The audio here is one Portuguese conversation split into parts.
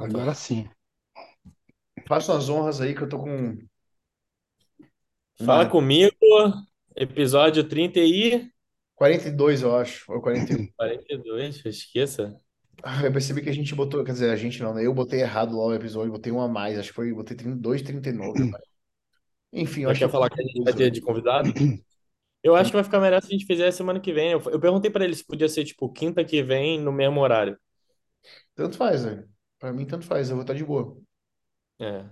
Agora sim. Façam as honras aí que eu tô com Fala uma comigo, episódio 30 e 42, eu acho, ou 41. 42, esqueça. Ah, Eu percebi que a gente botou, quer dizer, a gente não, né? Eu botei errado lá o episódio, botei um a mais, acho que foi, botei 32, 39, rapaz. Enfim, eu Já acho quer que falar que a gente vai ter de convidado? Eu acho que vai ficar melhor se a gente fizer semana que vem. Eu, eu perguntei pra ele se podia ser tipo quinta que vem no mesmo horário. tanto faz, velho. Pra mim, tanto faz, eu vou estar de boa. É,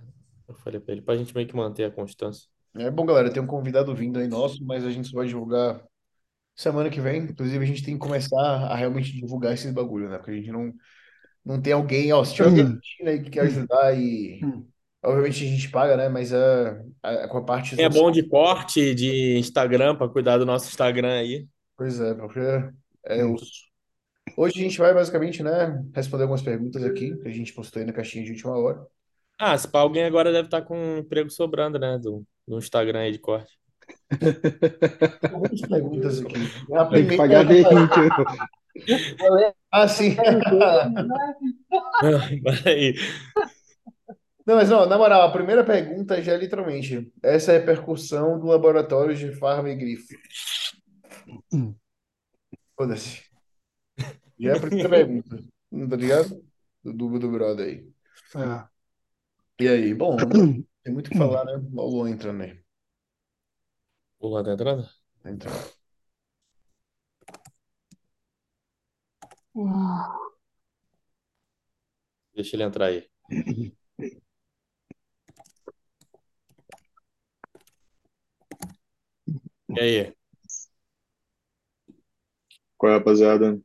eu falei pra ele, pra gente meio que manter a constância. É bom, galera, tem um convidado vindo aí nosso, mas a gente só vai divulgar semana que vem. Inclusive, a gente tem que começar a realmente divulgar esses bagulho, né? Porque a gente não, não tem alguém, ó, se tiver alguém assistindo aí que quer ajudar e obviamente a gente paga, né? Mas é, é com a parte é bom de corte, de Instagram, pra cuidar do nosso Instagram aí. Pois é, porque é osso. Hoje a gente vai basicamente, né, responder algumas perguntas aqui que a gente postou aí na caixinha de última hora. Ah, se pá, alguém agora deve estar com um emprego sobrando, né? Do, do Instagram aí de corte. Tem algumas perguntas aqui. A Tem que primeira pagar bem. Ah, sim. Peraí. Não, mas não, na moral, a primeira pergunta já é literalmente essa é a repercussão do laboratório de Farma e Grifo. Foda-se. Já é a primeira pergunta. Tá ligado? Do, do, do brother aí. É. E aí? Bom, tem muito o que falar, né? Olha o Luan entrando aí. O Luan tá entrando? Tá entrando. Deixa ele entrar aí. E aí? Qual é, rapaziada?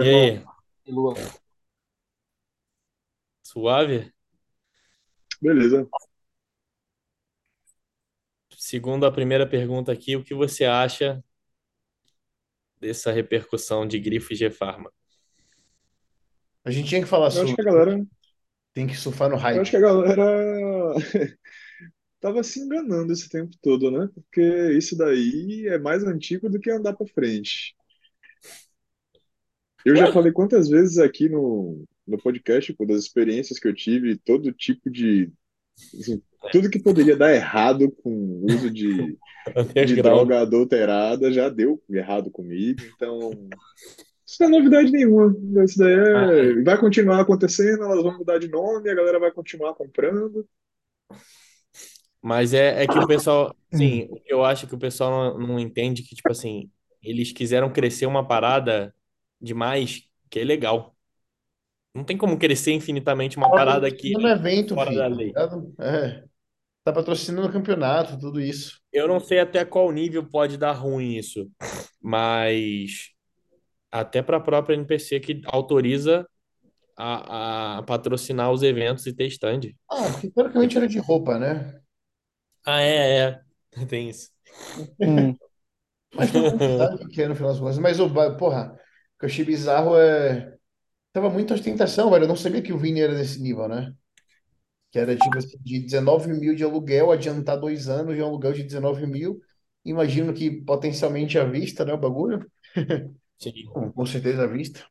E aí? Lua. Suave? Beleza. Segundo a primeira pergunta aqui, o que você acha dessa repercussão de Grifo e G-Pharma? A gente tinha que falar Eu acho sobre. que a galera, Tem que surfar no eu acho hype. que a galera tava se enganando esse tempo todo, né? Porque isso daí é mais antigo do que andar pra frente. Eu já falei quantas vezes aqui no, no podcast, pô, das experiências que eu tive, todo tipo de. assim, tudo que poderia dar errado com o uso de, de droga adulterada já deu errado comigo, então. Isso não é novidade nenhuma. Isso daí é... vai continuar acontecendo, elas vão mudar de nome, a galera vai continuar comprando. Mas é, é que o pessoal, sim, eu acho que o pessoal não, não entende que, tipo assim, eles quiseram crescer uma parada demais que é legal. Não tem como crescer infinitamente uma Tá parada que patrocinando é evento, fora filho. da tá lei. ligado? É. Tá patrocinando o campeonato, tudo isso. Eu não sei até qual nível pode dar ruim isso, mas até para a própria NPC que autoriza a, a patrocinar os eventos e ter stand. Ah, porque teoricamente era de roupa, né? Ah, é, é. Tem isso. Hum. Mas sabe o que é no final das contas. Mas, o ba- porra, que eu achei bizarro é. Tava muita ostentação, velho. Eu não sabia que o Vini era desse nível, né? Que era tipo assim, de 19 mil de aluguel, adiantar dois anos de um aluguel de 19 mil. Imagino que potencialmente à vista, né? O bagulho. Sim. Com, com certeza à vista.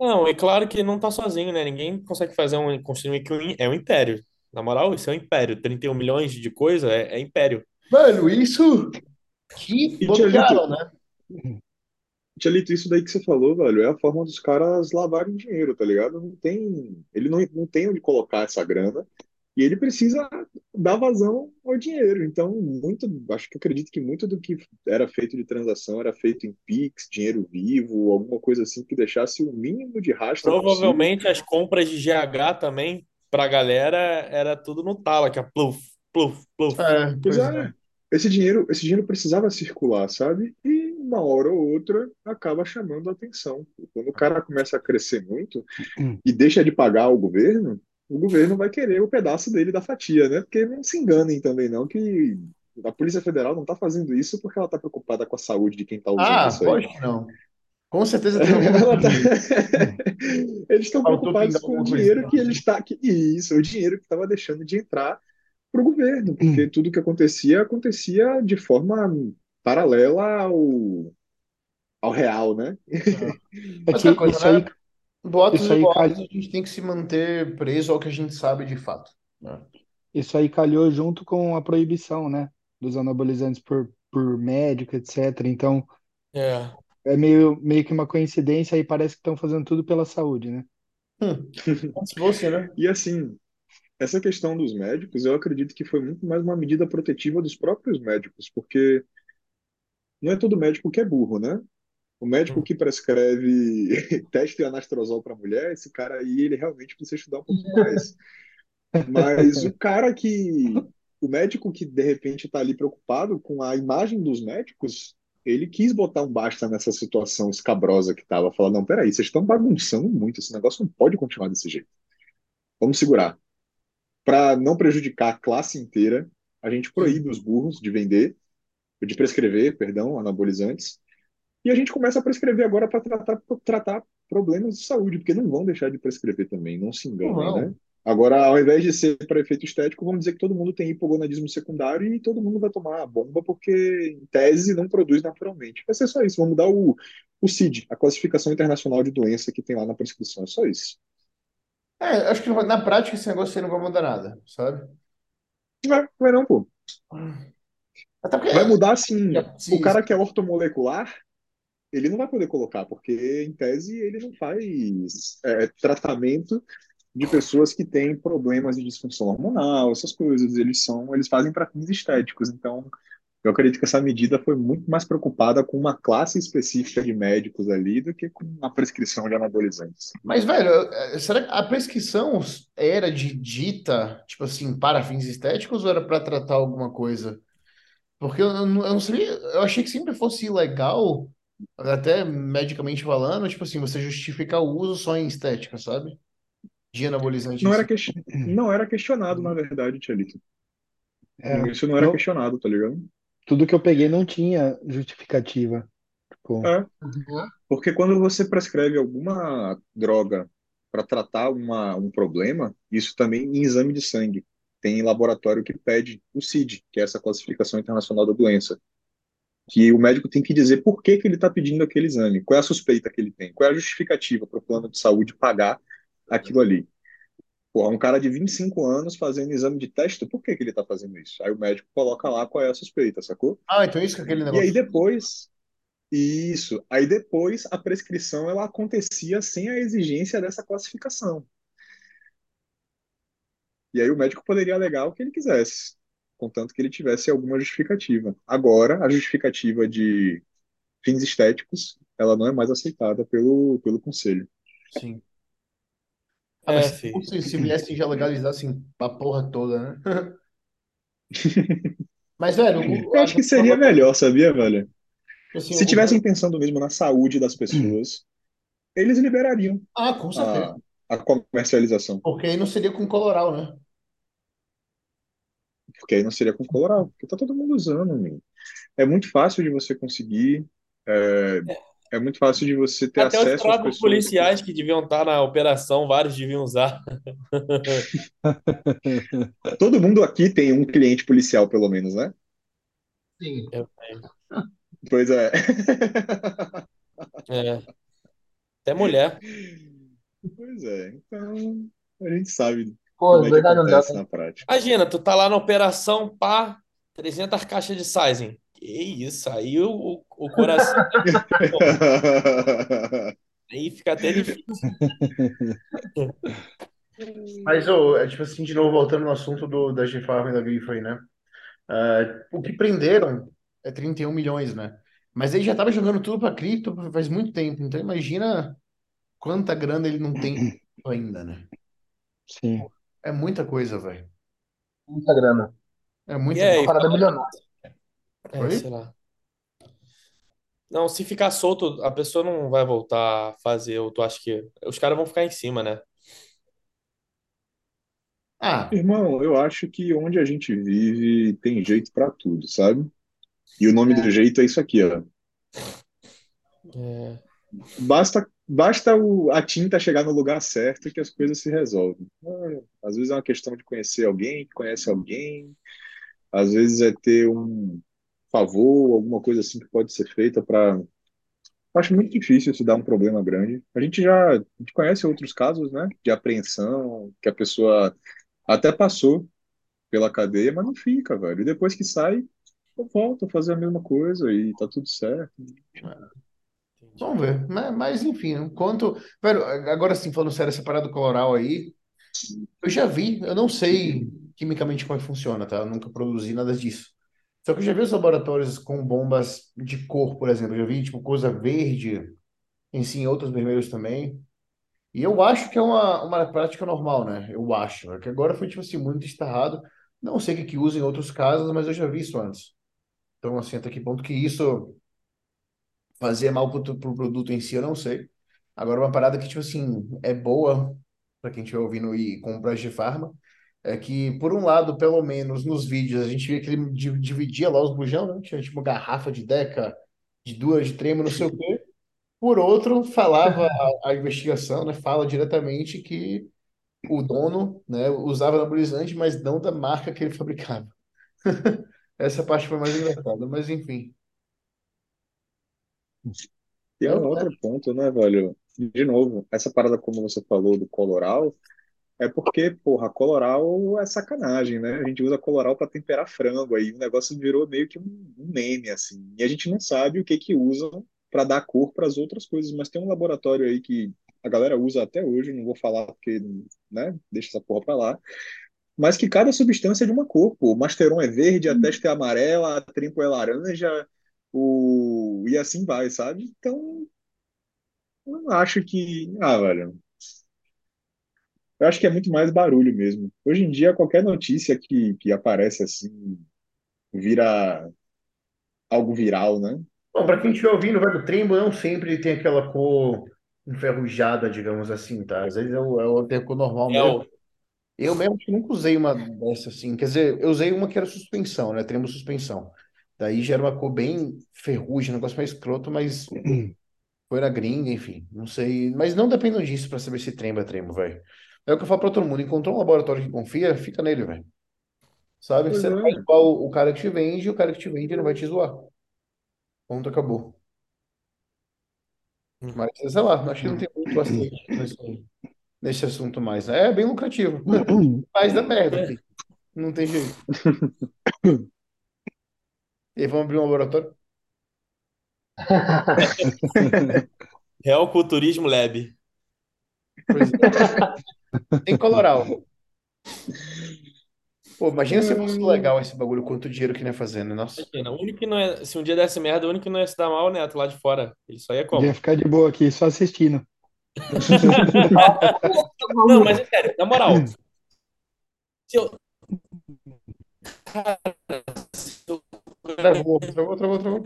Não, é claro que não tá sozinho, né? Ninguém consegue fazer um construir que um- é um império. Na moral, isso é um império. 31 milhões de coisa é, é império. Mano, isso que Lito, né? Tia Lito, isso daí que você falou, velho, é a forma dos caras lavarem dinheiro, tá ligado? Não tem, ele não, não tem onde colocar essa grana e ele precisa dar vazão ao dinheiro. Então, muito, acho que acredito que muito do que era feito de transação era feito em Pix, dinheiro vivo, alguma coisa assim que deixasse o mínimo de rastro possível. Provavelmente as compras de GH também, pra galera, era tudo no tala, que é pluf, pluf, pluf. É, Pois pois é, é. esse dinheiro, esse dinheiro precisava circular, sabe? E uma hora ou outra acaba chamando a atenção. Quando o cara começa a crescer muito e deixa de pagar ao governo, o governo vai querer o pedaço dele da fatia, né? Porque não se enganem também, não, que a Polícia Federal não está fazendo isso porque ela está preocupada com a saúde de quem está usando Ah, isso aí. lógico não. Com certeza tem algum Ela tá-. Eles estão preocupados com o alguma dinheiro coisa. que ele está. Que, isso, o dinheiro que estava deixando de entrar para o governo, porque tudo que acontecia acontecia de forma paralela ao, ao real, né? É Mas que coisa, isso aí, né? Boatos Isso e aí, boatos, cal- a gente tem que se manter preso ao que a gente sabe de fato. né? isso aí calhou junto com a proibição, né? Dos anabolizantes por, por médico, etc. Então, É. é meio, meio que uma coincidência aí, parece que estão fazendo tudo pela saúde, né? Hum, se fosse, né? E assim, essa questão dos médicos, eu acredito que foi muito mais uma medida protetiva dos próprios médicos, porque não é todo médico que é burro, né? O médico Hum. que prescreve teste de anastrozol para mulher, esse cara aí, ele realmente precisa estudar um pouco mais. Mas o cara que. O médico que de repente está ali preocupado com a imagem dos médicos, ele quis botar um basta nessa situação escabrosa que estava. Falar: não, peraí, vocês estão bagunçando muito, esse negócio não pode continuar desse jeito. Vamos segurar. Para não prejudicar a classe inteira, a gente proíbe os burros de vender, de prescrever, perdão, anabolizantes. E a gente começa a prescrever agora para tratar, tratar problemas de saúde, porque não vão deixar de prescrever também, não se enganem, Não. né? Agora, ao invés de ser para efeito estético, vamos dizer que todo mundo tem hipogonadismo secundário e todo mundo vai tomar a bomba porque, em tese, não produz naturalmente. Vai ser só isso. Vamos mudar o, o CID, a Classificação Internacional de Doença que tem lá na prescrição. É só isso. É, acho que vai- na prática esse negócio aí não vai mudar nada, sabe? Não vai, vai não, pô. Porque Vai mudar assim. É, se- O cara que é ortomolecular, ele não vai poder colocar, porque em tese ele não faz é, tratamento de pessoas que têm problemas de disfunção hormonal, essas coisas. Eles são, eles fazem para fins estéticos. Então, eu acredito que essa medida foi muito mais preocupada com uma classe específica de médicos ali do que com a prescrição de anabolizantes. Mas, velho, eu- será que a prescrição era de dita, tipo assim, para fins estéticos ou era para tratar alguma coisa? Porque eu, eu não sabia, eu achei que sempre fosse ilegal, até medicamente falando, tipo assim, você justificar o uso só em estética, sabe? De anabolizante Não era, si. ques- não era questionado, na verdade, Tchelito. É, Isso não era não- questionado, tá ligado? tudo que eu peguei não tinha justificativa. Tipo, É. Porque quando você prescreve alguma droga para tratar uma, um problema, isso também em exame de sangue. Tem laboratório que pede o CID, que é essa classificação internacional da doença. Que o médico tem que dizer por que, que ele está pedindo aquele exame, qual é a suspeita que ele tem, qual é a justificativa para o plano de saúde pagar aquilo ali. Porra, um cara de 25 anos fazendo exame de teste, por que, que ele está fazendo isso? Aí o médico coloca lá qual é a suspeita, sacou? Ah, então isso que é aquele E aí negócio. depois, isso, aí depois a prescrição ela acontecia sem a exigência dessa classificação. E aí o médico poderia alegar o que ele quisesse, contanto que ele tivesse alguma justificativa. Agora, a justificativa de fins estéticos, ela não é mais aceitada pelo, pelo conselho. Sim. Ah, mas É, se, filho. fosse- se viessem já legalizassem a porra toda, né? Mas, velho, o- Eu acho que seria melhor, sabia, velho? assim, Se o- tivessem pensando mesmo na saúde das pessoas, eles liberariam Ah, com certeza. a, a comercialização. Porque aí não seria com coloral, né? Porque aí não seria com coloral, porque tá todo mundo usando. É muito fácil de você conseguir, é, é muito fácil de você ter Até os acesso às próprios policiais que deviam estar na operação, vários deviam usar. Todo mundo aqui tem um cliente policial, pelo menos, né? Sim. Eu tenho. Pois é. É. Até mulher. Pois é. Então, a gente sabe Pô, como é que verdade, não dá, acontece né? na prática. Imagina, tu tá lá na operação, pá, 300 caixas de Sizen. Que isso, aí o, o, coração aí fica até difícil. Mas, ô, é tipo assim, de novo, voltando no assunto do, da G-Farm e da Grifo aí, né? Ah, o que prenderam é 31 milhões, né? Mas ele já tava jogando tudo pra cripto faz muito tempo. Então imagina quanta grana ele não tem ainda, né? sim. É muita coisa, velho. Muita grana. É muita E aí, Uma parada milionária. É, Oi? sei lá. Não, se ficar solto, a pessoa não vai voltar a fazer, ou tu acha que os caras vão ficar em cima, né? Ah, Irmão, eu acho que onde a gente vive tem jeito pra tudo, sabe? E o nome do jeito é isso aqui, ó. É, Basta, basta o, a tinta chegar no lugar certo que as coisas se resolvem. Ah, Às vezes é uma questão de conhecer alguém que conhece alguém, às vezes é ter um favor, alguma coisa assim que pode ser feita para acho muito difícil se dar um problema grande. A gente já a gente conhece outros casos, né, de apreensão, que a pessoa até passou pela cadeia, mas não fica, velho. E depois que sai, volta a fazer a mesma coisa e tá tudo certo. Vamos ver. Mas, mas, enfim. Velho, agora sim, falando sério, essa parada coloral aí, eu já vi, eu não sei quimicamente como é que funciona, tá? Eu nunca produzi nada disso. Só que eu já vi os laboratórios com bombas de cor, por exemplo. Eu já vi, tipo, coisa verde, em si, outros vermelhos também. E eu acho que é uma, uma prática normal, né? Eu acho. É que agora foi, tipo assim, muito estarrado. Não sei o que que usa em outros casos, mas eu já vi isso antes. Então, assim, até que ponto que isso fazer mal pro, pro produto em si, eu não sei. Agora, uma parada que, tipo assim, é boa para quem estiver ouvindo e comprar de farma, é que, por um lado, pelo menos nos vídeos, a gente via que ele di- dividia lá os bujão, né? Tinha tipo uma garrafa de Deca, de duas, de trema, não sei o quê. Por outro, falava a, a investigação, né? Fala diretamente que o dono, né, usava anabolizante, mas não da marca que ele fabricava. Essa parte foi mais engraçada, mas enfim. E é Eu, um outro ponto, né, velho? De novo, essa parada, como você falou, do coloral, é porque, porra, coloral é sacanagem, né? A gente usa coloral para temperar frango, aí o negócio virou meio que um, um meme, assim. E a gente não sabe o que que usam para dar cor para as outras coisas, mas tem um laboratório aí que a galera usa até hoje, não vou falar porque, né, deixa essa porra pra lá, mas que cada substância é de uma cor, pô. O Masteron é verde, a Testa é amarela, a Trimpo é laranja, o... e assim vai, sabe? Então, eu não acho que. Ah, velho. Eu acho que é muito mais barulho mesmo. Hoje em dia, qualquer notícia que, que aparece assim vira algo viral, né? bom, para quem estiver ouvindo, velho, o Trembo não sempre tem aquela cor enferrujada, digamos assim, tá? Às vezes é o, é o tem a cor normal É mesmo. o, Eu mesmo que nunca usei uma dessa assim. Quer dizer, eu usei uma que era suspensão, né? Trembo suspensão. Daí já era uma cor bem ferrugem, um negócio mais escroto, mas foi na gringa, enfim. Não sei. Mas não dependam disso para saber se trembo é trembo, velho. É o que eu falo pra todo mundo. Encontrou um laboratório que confia, fica nele, velho. Sabe? Pois Você não é. vai zoar o cara que te vende, o cara que te vende não vai te zoar. Ponto, acabou. Mas, sei lá, acho que não tem muito acidente nesse, nesse assunto mais. É bem lucrativo. Mas dá merda, filho. Não tem jeito. E vamos abrir um laboratório? Real Culturismo Lab. Pois é. Tem coloral. Pô, imagina se fosse legal esse bagulho, quanto dinheiro que não ia fazer, né? Nossa. Imagina, o único que não é, se um dia desse merda, o único que não ia se dar mal é o Neto lá de fora. Ele só ia como? Ia ficar de boa aqui, só assistindo. Não, mas é sério, na moral. Se eu, se eu Travou, travou, travou, travou.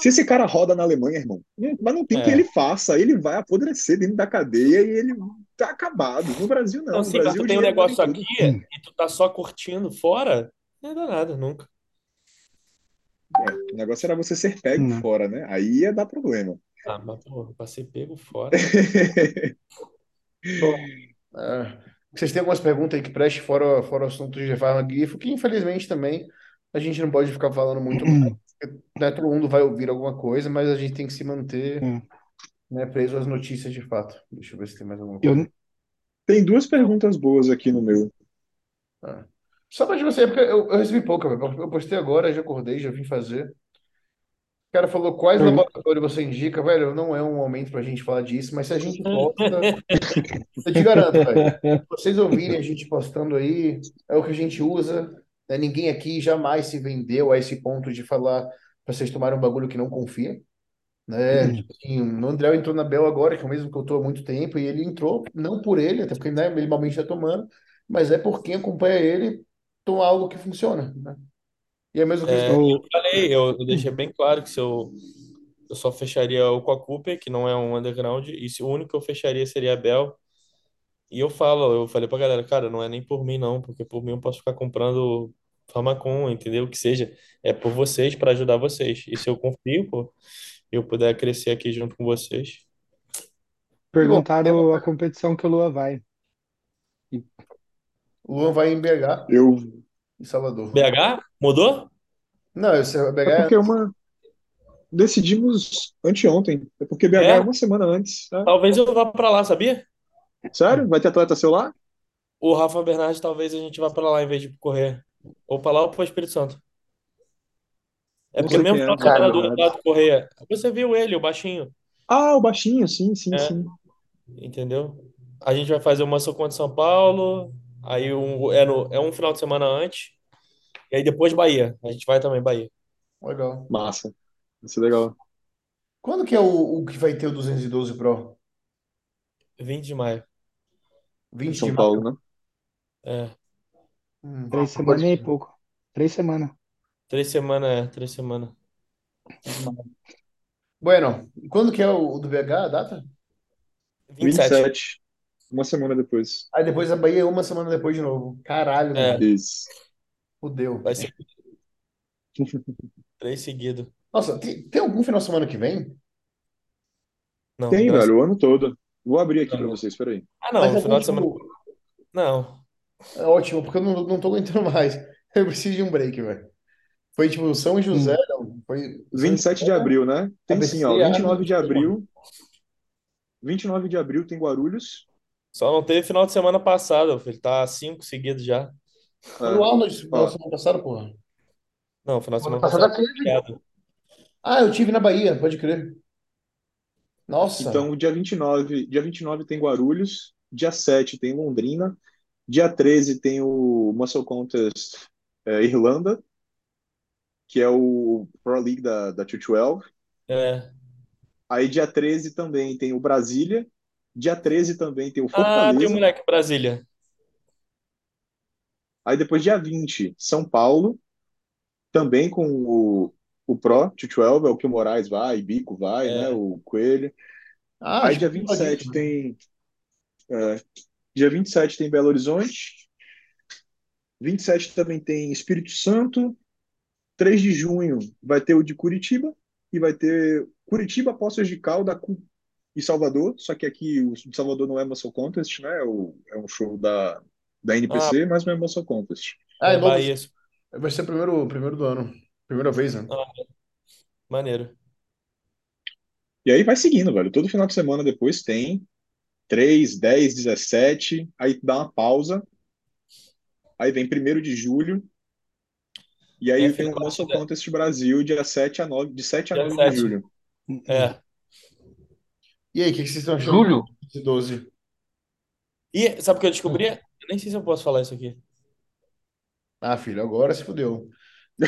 Se esse cara roda na Alemanha, irmão, não- mas não tem o que É. ele faça, ele vai apodrecer dentro da cadeia e ele tá acabado. No Brasil, não. Não, sim, Brasil, tu tem um vale negócio tudo. aqui e tu tá só curtindo fora, não ia dar nada, nunca. É, o negócio era você ser pego Não. fora, né? Aí ia dar problema. Ah, mas porra, pra ser pego fora. É, vocês têm algumas perguntas aí que preste fora, fora o assunto de farma grifo, que infelizmente também a gente não pode ficar falando muito mais. porque, Né, todo mundo vai ouvir alguma coisa, mas a gente tem que se manter, Hum. né, preso às notícias de fato. Deixa eu ver se tem mais alguma coisa. Eu, Tem duas perguntas boas aqui no meu. Ah. Só pra você, porque eu, eu recebi pouca. Eu postei agora, já acordei, já vim fazer. O cara falou quais laboratórios você indica, velho. Não é um momento pra gente falar disso, mas se a gente posta, eu te garanto, velho. Vocês ouvirem a gente postando aí, é o que a gente usa. né? Ninguém aqui jamais se vendeu a esse ponto de falar pra vocês tomarem um bagulho que não confia. Né? Tipo assim, o André entrou na Bel agora, que é o mesmo que eu tô há muito tempo, e ele entrou, não por ele, até porque né, ele normalmente está tomando, mas é por quem acompanha ele tomar algo que funciona, né? E é mesmo que É, eu, falei, eu, eu deixei bem claro que se eu, eu só fecharia o com a Cooper, que não é um underground, e se o único que eu fecharia seria a Bell. E eu falo, eu falei pra galera, cara, não é nem por mim não, porque por mim eu posso ficar comprando Famacom, entendeu? Que seja, é por vocês, pra ajudar vocês. E se eu confio, pô, eu puder crescer aqui junto com vocês. perguntaram a competição que o Lua vai. O Luan vai em BH Eu. E Salvador. BH? Mudou? Não, esse é BH É é porque uma. Decidimos anteontem. É porque BH é, É? uma semana antes. né? Talvez eu vá pra lá, sabia? Sério? Vai ter atleta seu lá? O Rafa Bernardes, talvez a gente vá pra lá em vez de correr. Ou pra lá ou pro Espírito Santo. É Não porque sei mesmo é, semana do. Eduardo Correia. Você viu ele, o baixinho, Ah, o baixinho, sim, sim, É. sim. entendeu? A gente vai fazer uma Muscle contra São Paulo. Aí um, é, no, é um final de semana antes. E aí depois Bahia. A gente vai também Bahia. legal. Massa. Vai ser legal. Quando que é o, o que vai ter o 212 Pro? 20 de maio. 20 de São maio? Paulo, né? É. Hum. Três semanas e pouco. Três semanas. Três semanas, é, três semanas. Bueno, quando que é o, o do BH, a data? 27. 27. Uma semana depois. Aí depois a Bahia uma semana depois de novo. Caralho, É. mano. Isso. Fudeu. Vai ser três seguidos. Nossa, tem, tem algum final de semana que vem? Não, Tem, não é- velho, o ano todo. Vou abrir aqui Não. pra vocês, peraí. Ah, não, Mas no é final de semana. ótimo, Não. é ótimo, porque eu não, não tô aguentando mais. Eu preciso de um break, velho. Foi tipo São José, não. Foi São 27 de abril, né? Tem sim, ó. ah, 29 de abril. 29 de abril tem Guarulhos. Só não teve final de semana passado, filho. Tá cinco seguidos já. Foi o Arnold na semana passada, porra. Não, final de semana passada teve. feriado. Ah, eu tive na Bahia, pode crer. Nossa. Então, dia 29, dia 29 tem Guarulhos. Dia 7 tem Londrina. Dia 13 tem o Muscle Contest é, Irlanda, que é o Pro League da, da 212. É. Aí dia 13 também tem o Brasília. Dia 13 também tem o Ah, tem Fortaleza. um moleque Brasília. Aí depois dia 20, São Paulo, também com o, o Pro 212, é o que o Moraes vai, Bico vai, É. né? O Coelho. Ah, Aí dia que eu 27 vi. tem. é, dia 27 tem Belo Horizonte. 27 também tem Espírito Santo. 3 de junho vai ter o de Curitiba. E vai ter Curitiba, Poços de Calda e Salvador. Só que aqui o de Salvador não é Muscle Contest, né? É, o- é um show da, da NPC, mas não é Muscle Contest. Ah, é É novo. Bahia. Vai ser o primeiro, primeiro do ano. Primeira vez, né? Ah, maneiro. E aí vai seguindo, velho. Todo final de semana depois tem 3, 10, 17. Aí dá uma pausa. Aí vem 1 de julho. E aí É, tem filho, o Muscle quase- Contest Brasil, dia 7 a 9, de 7 a Dia 9 7. de julho. É. E aí, o que que vocês estão achando Julho? de 12? E sabe o que eu descobri? Eu nem sei se eu posso falar isso aqui. Ah, filho, agora se fudeu.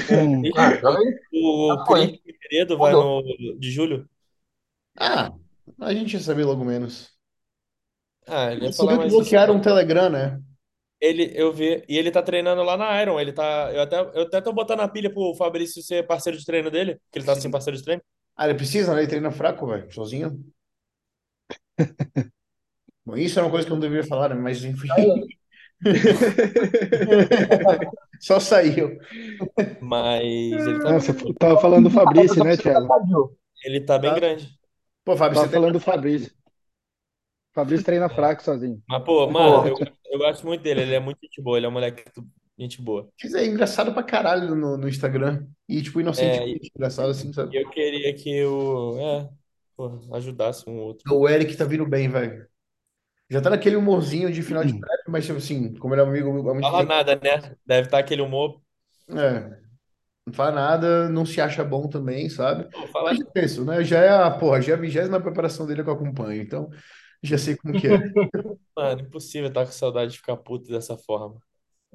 Hum. Ah, aí. O Ah, foi. Cris Figueiredo vai no de julho. Ah, a gente ia saber logo menos. Ah, ele ia falar que mais isso. bloquearam o Telegram, né? Ele, eu vi, e ele tá treinando lá na Iron. Ele tá, eu até, eu até tô botando a pilha pro Fabrício ser parceiro de treino dele, que ele tá sem parceiro de treino. Ah, ele precisa, né? Ele treina fraco, velho, sozinho. Bom, isso é uma coisa que eu não deveria falar, né? Mas enfim. Só saiu. Mas ele tá, Ah, você tava falando do Fabrício, né, Thiago? ele tá bem Tá. grande. Pô, Fábio, Tava falando do Fabrício. Fabrício treina fraco sozinho. Mas, pô, mano, eu, eu gosto muito dele. Ele é muito gente boa. Ele é um moleque gente boa. Isso é engraçado pra caralho no, no Instagram. E, tipo, inocentemente engraçado, assim, E sabe? eu queria que o, é, pô, ajudasse um outro. O Eric tá vindo bem, velho. Já tá naquele humorzinho de final de Hum. prep, mas, tipo assim, como ele é um amigo há muito Fala nada, né? Deve estar aquele humor. é, não fala nada, não se acha bom também, sabe? Pô, fala, Mas é isso, né? Já é a, porra, já é a vigésima preparação dele que eu acompanho, então já sei como que é. mano, impossível estar com saudade de ficar puto dessa forma.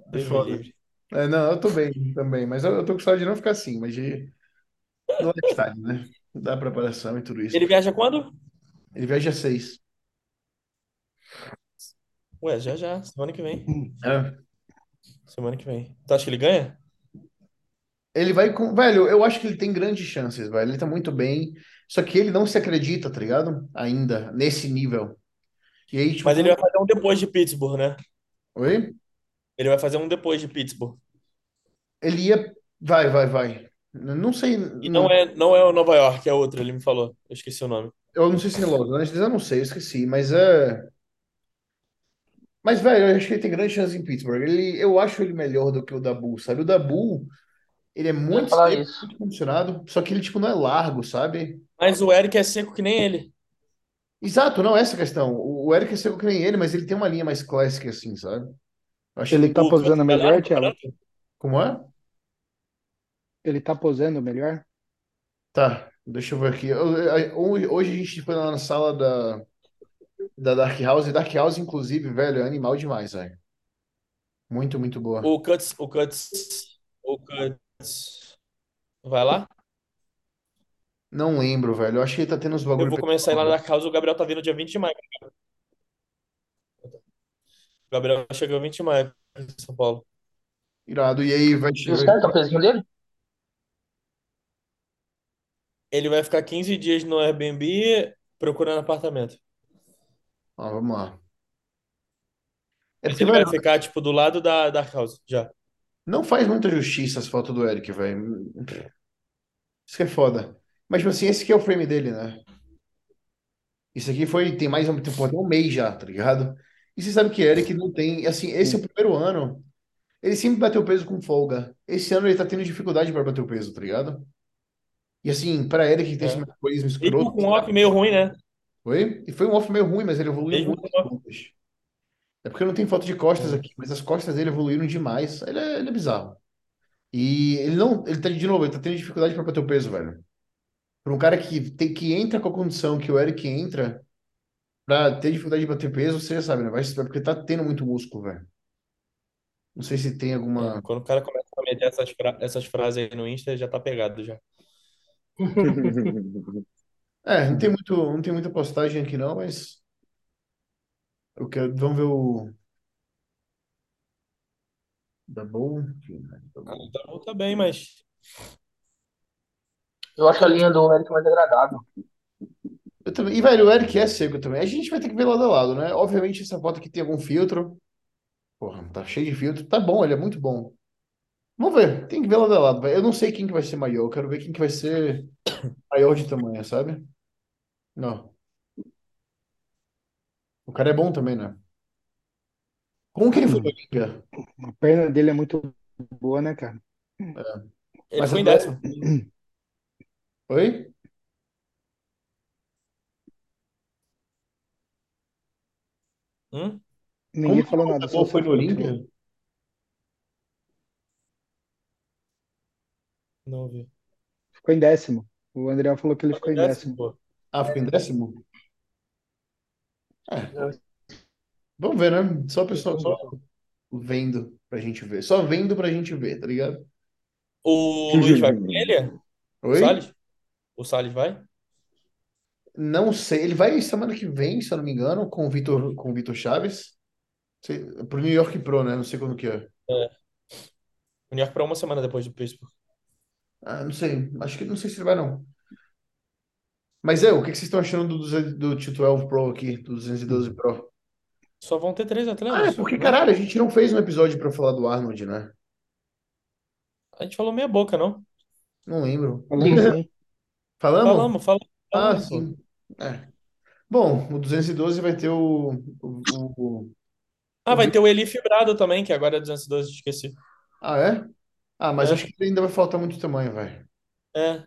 Deus me foda. livre. É, não, eu tô bem também, mas eu, eu tô com saudade de não ficar assim, mas de no lifestyle, né? Da preparação e tudo isso. Ele viaja quando? Ele viaja seis. Ué, já já, semana que vem. É. Semana que vem. Tu acha que ele ganha? Ele vai com. Velho, eu acho que ele tem grandes chances, velho. Ele tá muito bem. Só que ele não se acredita, tá ligado? Ainda, nesse nível. E aí, tipo. Mas ele vai fazer um depois de Pittsburgh, né? Oi? Ele vai fazer um depois de Pittsburgh. Ele ia. Vai, vai, vai. Não sei. E não é, não é o Nova York, é outro, ele me falou. Eu esqueci o nome. Eu não sei se é Los Angeles, eu não sei, eu esqueci. Mas é. Mas, velho, eu acho que ele tem grande chance em Pittsburgh. Ele, eu acho ele melhor do que o Dabu, sabe? O Dabu, ele é muito seco, isso. muito condicionado, só que ele, tipo, não é largo, sabe? Mas o Eric é seco que nem ele. Exato, não é essa a questão. O, Eric é seco que nem ele, mas ele tem uma linha mais clássica, assim, sabe? Acho Ele que... tá posando é melhor, Thiago? barato. Como é? Ele tá posando melhor? Tá, deixa eu ver aqui. Eu- eu- Hoje a gente foi lá na sala da, da Dark House, e Dark House, inclusive, velho, é animal demais, velho. Muito, muito boa. O Cuts, o Cuts, o Cuts. Vai lá? Não lembro, velho. Eu acho que ele tá tendo uns Eu bagulho vou começar a ir lá na casa. O Gabriel tá vindo dia 20 de maio. O Gabriel chegou 20 de maio em São Paulo. irado. E aí vai E os chegar. caras estão pezinho dele? Ele vai ficar 15 dias no Airbnb procurando apartamento. Ah, vamos lá. É Mas porque, ele vai velho, ficar, tipo, do lado da Dark House, já. não faz muita justiça as fotos do Eric, velho. Isso que é foda. Mas, tipo assim, esse aqui é o frame dele, né? Isso aqui foi, tem mais um, tem, tem um mês já, tá ligado? E você sabe que Eric não tem, assim, esse é o primeiro ano. Ele sempre bateu peso com folga. Esse ano ele tá tendo dificuldade pra bater o peso, tá ligado? E assim, pra Eric que tem esse É. metabolismo Mesmo escroto, com um off meio ruim, né? Foi? E foi um off meio ruim, mas ele evoluiu Mesmo muito. com costas. É porque não tem foto de costas É. aqui, mas as costas dele evoluíram demais. Ele é, ele é bizarro. E ele não, ele tá de novo, ele tá tendo dificuldade pra bater o peso, velho. Pra um cara que tem que entra com a condição que o Eric entra pra ter dificuldade de bater peso, você já sabe, né? Vai, porque tá tendo muito músculo, velho. Não sei se tem É, alguma. Quando o cara começa a meter essas, fra- essas frases aí no Insta, já tá pegado já. É, não tem muito, não tem muita postagem aqui não, mas eu quero, vamos ver o da bom. Ah, o Dabu tá bem, mas Eu acho a linha do Eric mais agradável. Eu também. E velho, o Eric é seco também. A gente vai ter que ver lado a lado, né? Obviamente essa foto aqui tem algum filtro. Porra, tá cheio de filtro. Tá bom, ele é muito bom. Vamos ver, tem que ver lado a lado. Eu não sei quem que vai ser maior, eu quero ver quem que vai ser maior de tamanho, sabe? Não. O cara é bom também, né? Como que ele foi no Olímpia? A perna dele é muito boa, né, cara? ele Mas foi em décimo. Oi? Hum? Ninguém Como falou que o nada, só foi no Olímpia? Não vi. ficou em décimo. O André falou que ele ficou em Décimo, décimo. Ah, ficou em décimo? É. Vamos ver, né? Só o pessoal só vendo pra gente ver. Só vendo pra gente ver, tá ligado? O Luiz vai com ele? O Oi? Salles? O Salles vai? Não sei. Ele vai semana que vem, se eu não me engano, com o Vitor, com o Vitor Chaves. Sei- Pro New York Pro, né? Não sei quando que é. O New York pra uma semana depois do Pittsburgh. Ah, não sei. Acho que não sei se ele vai, não. Mas é, o que que vocês estão achando do, 200 do 212 Pro aqui, do 212 Pro? Só vão ter três Ah, é atletas. porque, né? caralho, a gente não fez um episódio pra falar do Arnold, né? A gente falou meia boca, não? Não lembro. Falando Falamos? Falamos, falamos. Ah, falamos, pô. sim. É. Bom, o 212 vai ter o, o, o- Ah, vai ter o Eli fibrado também, que agora é 212, esqueci. Ah, é? Ah, mas É. acho que ainda vai faltar muito tamanho, velho. É.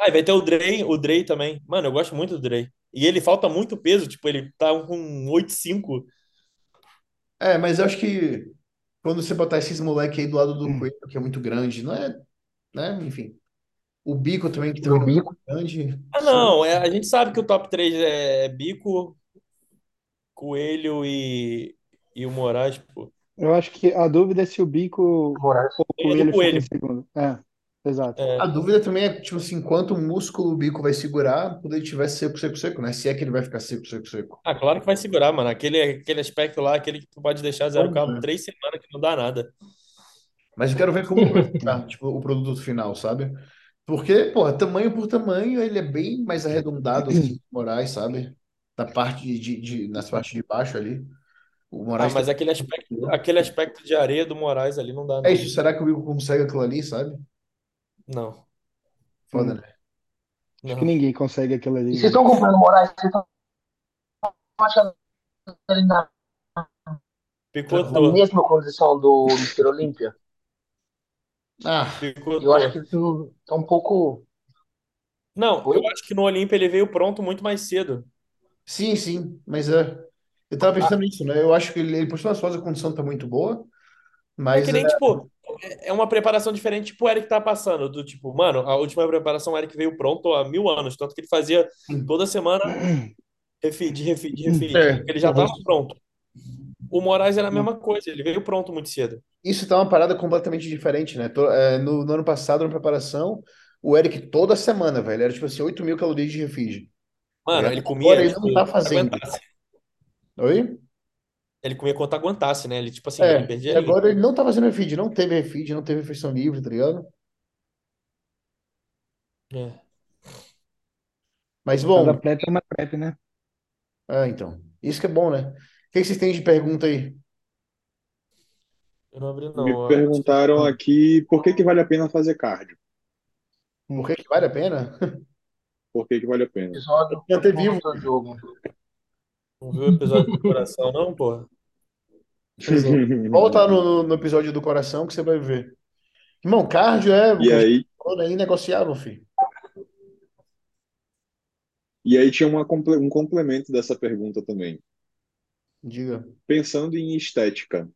Ah, e vai ter o Drey, o Drey também. Mano, eu gosto muito do Drey. E ele falta muito peso, tipo, ele tá com 8,5. É, mas eu acho que quando você botar esses moleque aí do lado do Hum. Coelho, que é muito grande, não é, né? Enfim. O Bico também, que também O é bico. grande. Ah, não, é, a gente sabe que o top 3 é Bico, Coelho e, e o Moraes, pô. Eu acho que a dúvida é se o Bico Moraes. ou o Ele é Coelho fica Coelho. em segundo. É, exato. É. A dúvida também é, tipo assim, quanto músculo o Bico vai segurar quando ele tiver seco, seco, seco, né? Se é que ele vai ficar seco, seco, seco. Ah, claro que vai segurar, mano. Aquele, aquele aspecto lá, aquele que tu pode deixar zero cabo ver. três semanas que não dá nada. Mas eu quero ver como vai ficar, tipo, o produto final, sabe? Porque, porra, tamanho por tamanho, ele é bem mais arredondado, assim, que o Moraes, sabe? Da parte de, de, de- nas partes de baixo ali. O Ah, Moraes mas tem... aquele aspecto, aquele aspecto de areia do Moraes ali não dá, É isso, será que o Bico consegue aquilo ali, sabe? Não, Foda, Hum. né? Acho que não. ninguém consegue aquilo E ali. vocês estão comprando o Moraes? Vocês estão achando ele na Na Picotou, mesma condição do Mr. Olímpia. Ah, Eu acho picotou. que isso tá um pouco. Não, Oi? eu acho que no Olímpia ele veio pronto muito mais cedo. sim, sim, mas é. Eu tava pensando nisso, né? Eu acho que ele, ele por sua causa, a condição tá muito boa, É mas que é, nem, tipo, é é uma preparação diferente, tipo o Eric tá passando. Do tipo, mano, a última preparação o Eric veio pronto há mil anos, tanto que ele fazia toda semana refeed, refeed, refeed. é, Ele já tava pronto. O Moraes era a mesma coisa, ele veio pronto muito cedo. Isso tá uma parada completamente diferente, né? É, no, no ano passado, na preparação, o Eric toda semana, velho, era tipo assim, 8 mil calorias de refeed. tá Mano, ele Agora comia, ele não tá fazendo. aguentasse. Oi? Ele comia quanto aguentasse, né? Ele, tipo assim, ele É, perdia ali. agora ele não tá fazendo refeed, não teve refeed, não teve refeição livre, tá ligado? É. Mas Cada bom, prep é uma prep, né? é, então, isso que é bom, né? O que que vocês têm de pergunta aí? Eu não abri, Me não. Eu acho que- perguntaram aqui por que que vale a pena fazer cardio? Por que que vale a pena? Por que que vale a pena? episódio Manter vivo. do jogo. Não viu o episódio do coração, não, porra? Volta no, no episódio do coração que você vai ver. Irmão, cardio é, E aí, é inegociável, filho. e aí tinha uma comple- um complemento dessa pergunta também. Diga. Pensando em estética,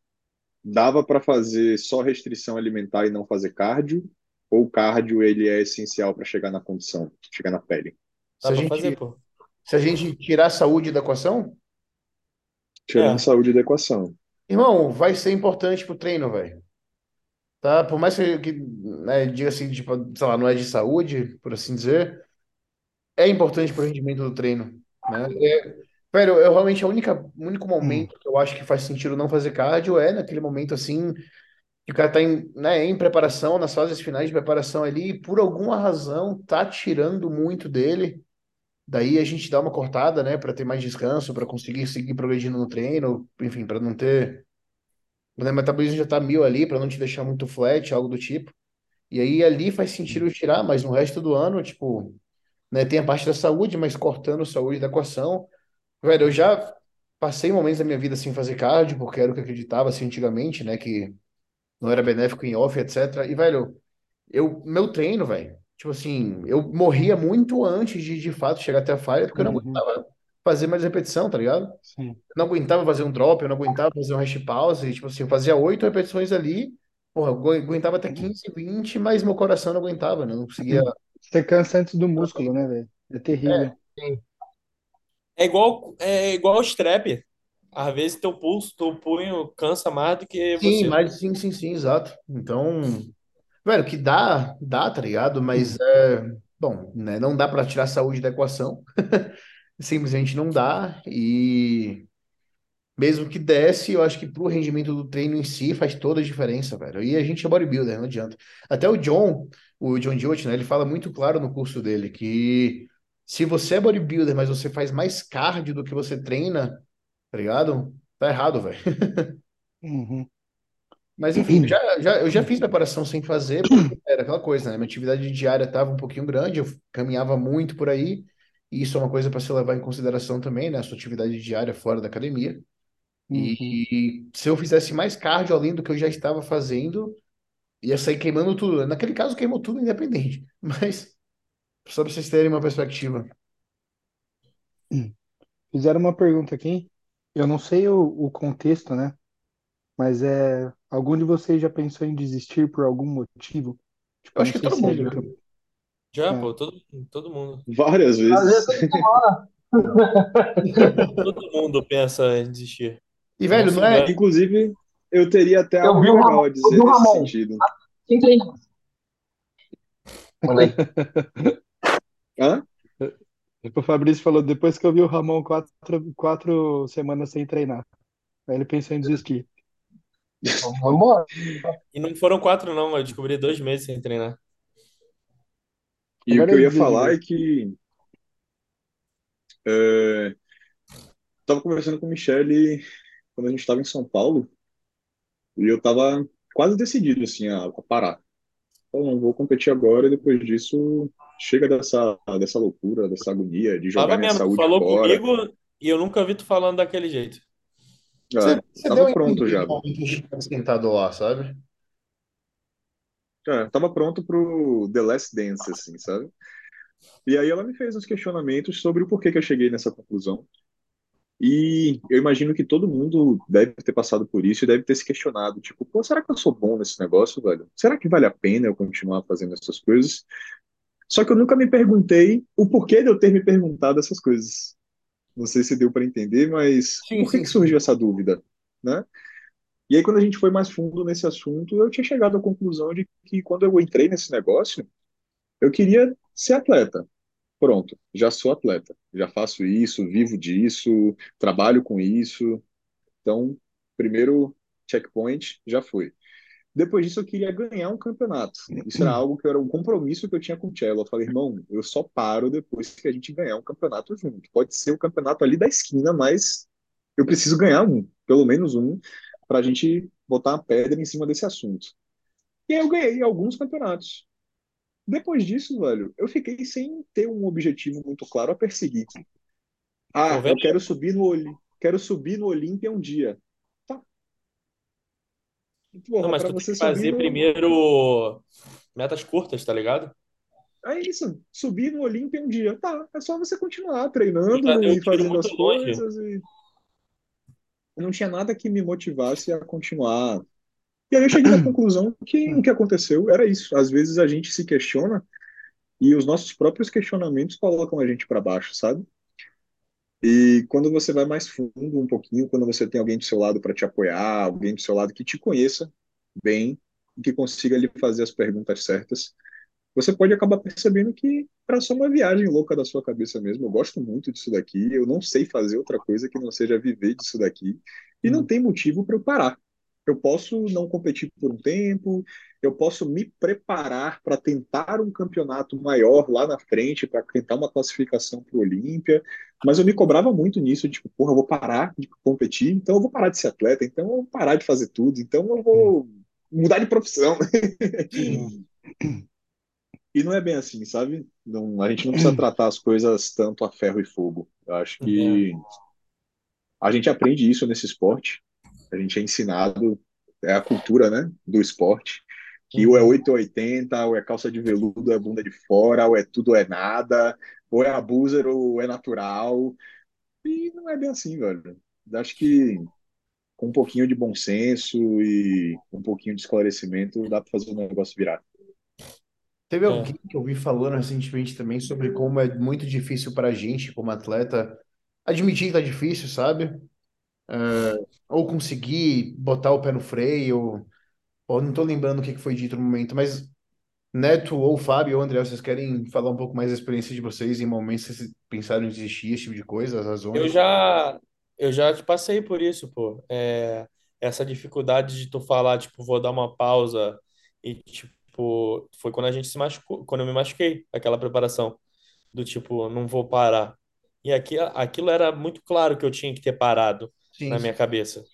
dava para fazer só restrição alimentar e não fazer cardio? Ou o cardio ele é essencial para chegar na condição, chegar na pele? Se Dá a pra gente, fazer, pô. Se a gente tirar a saúde da equação, Tirando É. saúde da equação. irmão, vai ser importante pro treino, velho. Tá? Por mais que, que né, diga assim, tipo, sei lá, não é de saúde, por assim dizer, é importante pro rendimento do treino, né? É, velho, eu realmente a única, o único momento que eu acho que faz sentido não fazer cardio é naquele momento assim que o cara tá em, né, em preparação, nas fases finais de preparação ali, e por alguma razão tá tirando muito dele. Daí a gente dá uma cortada, né, para ter mais descanso, para conseguir seguir progredindo no treino, enfim, para não ter. O metabolismo já tá mil ali, para não te deixar muito flat, algo do tipo. E aí ali faz sentido tirar, mas no resto do ano, tipo, né, tem a parte da saúde, mas cortando a saúde da equação. Velho, eu já passei momentos da minha vida sem fazer cardio, porque era o que eu acreditava assim antigamente, né, que não era benéfico em off, etc. E, velho, eu, meu treino, velho, tipo assim, eu morria muito antes de de fato chegar até a falha, porque eu não Uhum. aguentava fazer mais repetição, tá ligado? Sim. Eu não aguentava fazer um drop, eu não aguentava fazer um hash pause, e, tipo assim, eu fazia oito repetições ali, porra, eu agu- aguentava até 15, 20, mas meu coração não aguentava, né? Eu não conseguia. Você cansa antes do músculo, né, velho? É terrível. Sim. É igual, é igual o strap. Às vezes teu pulso, teu punho cansa mais do que Sim, você. mas sim, sim, sim, exato. Então, velho, que dá, dá, tá ligado? Mas é, bom, né? Não dá pra tirar a saúde da equação. Simplesmente não dá. E mesmo que desse, eu acho que pro rendimento do treino em si faz toda a diferença, velho. E a gente é bodybuilder, não adianta. Até o John, o John Jott, né? Ele fala muito claro no curso dele que se você é bodybuilder, mas você faz mais cardio do que você treina, tá ligado? Tá errado, velho. Uhum. Mas enfim, já, já, eu já fiz preparação sem fazer, porque era aquela coisa, né? Minha atividade diária estava um pouquinho grande, eu caminhava muito por aí, e isso é uma coisa para se levar em consideração também, né? A sua atividade diária fora da academia. Uhum. E se eu fizesse mais cardio além do que eu já estava fazendo, ia sair queimando tudo. Naquele caso, queimou tudo independente. Mas, só para vocês terem uma perspectiva. Fizeram uma pergunta aqui. Eu não sei o, o contexto, né? Mas é. Algum de vocês já pensou em desistir por algum motivo? Tipo, Eu acho que todo é mundo, outro- Já, É. pô, todo, todo mundo. Várias Às vezes vezes. toda semana. Todo mundo pensa em desistir. E, velho, não é. Inclusive, eu teria até Eu algo legal Ramon- a dizer nesse Ramon. sentido. Manda aí. Hã? O Fabrício falou, depois que eu vi o Ramon quatro, quatro semanas sem treinar. Aí ele pensou em desistir. Vamos embora. E não foram quatro, não. Eu descobri dois meses sem treinar. E o Agora que eu ia ele falar é desistiu. que é, tava conversando com o Michele quando a gente estava em São Paulo e eu tava quase decidido assim a, a parar. Então, não vou competir agora e depois disso chega dessa dessa loucura, dessa agonia de jogar Tava minha mesmo, tu saúde falou fora. comigo e eu nunca vi tu falando daquele jeito. Você, É, você deu tava pronto já. sentado lá, sabe? É, tava pronto pro The Last Dance, assim, sabe? E aí ela me fez uns questionamentos sobre o porquê que eu cheguei nessa conclusão. E eu imagino que todo mundo deve ter passado por isso e deve ter se questionado, tipo, pô, será que eu sou bom nesse negócio, velho? Será que vale a pena eu continuar fazendo essas coisas? Só que eu nunca me perguntei o porquê de eu ter me perguntado essas coisas. Não sei se deu para entender, mas Sim, por que que surgiu essa dúvida, né? E aí quando a gente foi mais fundo nesse assunto, eu tinha chegado à conclusão de que quando eu entrei nesse negócio, eu queria ser atleta. Pronto, já sou atleta, já faço isso, vivo disso, trabalho com isso. Então, primeiro checkpoint já foi. Depois disso, eu queria ganhar um campeonato. Isso era algo que era um compromisso que eu tinha com o Cello. Eu falei, irmão, eu só paro depois que a gente ganhar um campeonato junto. Pode ser o campeonato ali da esquina, mas eu preciso ganhar um, pelo menos um, para a gente botar uma pedra em cima desse assunto. E aí eu ganhei alguns campeonatos. Depois disso, velho, eu fiquei sem ter um objetivo muito claro a perseguir. Ah, eu quero subir no Oli, quero subir no Olímpia um dia. Tá, não, porra, mas tu tem que fazer no primeiro metas curtas, tá ligado? É isso, subir no Olímpia um dia. Tá, é só você continuar treinando e fazendo as coisas e não tinha nada que me motivasse a continuar. E aí eu cheguei na conclusão que o que aconteceu era isso. Às vezes a gente se questiona e os nossos próprios questionamentos colocam a gente para baixo, sabe? E quando você vai mais fundo um pouquinho, quando você tem alguém do seu lado para te apoiar, alguém do seu lado que te conheça bem, que consiga lhe fazer as perguntas certas, você pode acabar percebendo que era só uma viagem louca da sua cabeça mesmo. Eu gosto muito disso daqui, eu não sei fazer outra coisa que não seja viver disso daqui, e não Sim, tem motivo para eu parar. Eu posso não competir por um tempo, eu posso me preparar para tentar um campeonato maior lá na frente, para tentar uma classificação para o Olímpia, mas eu me cobrava muito nisso, tipo, porra, eu vou parar de competir, então eu vou parar de ser atleta, então eu vou parar de fazer tudo, então eu vou mudar de profissão. E não é bem assim, sabe? Não, a gente não precisa tratar as coisas tanto a ferro e fogo. Eu acho que a gente aprende isso nesse esporte. A gente é ensinado, é a cultura, né, do esporte, que ou é Uhum. 8 ou 80, ou é calça de veludo, ou é bunda de fora, ou é tudo ou é nada, ou é abuser ou é natural. E não é bem assim, velho. Acho que com um pouquinho de bom senso e um pouquinho de esclarecimento dá para fazer o negócio virar. Teve É. alguém que eu vi falando recentemente também sobre como é muito difícil para a gente, como atleta, admitir que tá difícil, sabe? Ou conseguir botar o pé no freio, ou não tô lembrando o que foi dito no momento, mas Neto ou Fábio ou André, vocês querem falar um pouco mais da experiência de vocês em momentos que vocês pensaram em desistir, esse tipo de coisa, as Eu razões? já, eu já passei por isso, pô. É, essa dificuldade de tu falar, tipo, vou dar uma pausa e, tipo, foi quando a gente se machucou, quando eu me machuquei, aquela preparação do tipo, não vou parar. E aqui, aquilo era muito claro que eu tinha que ter parado Sim, na sim, minha cabeça.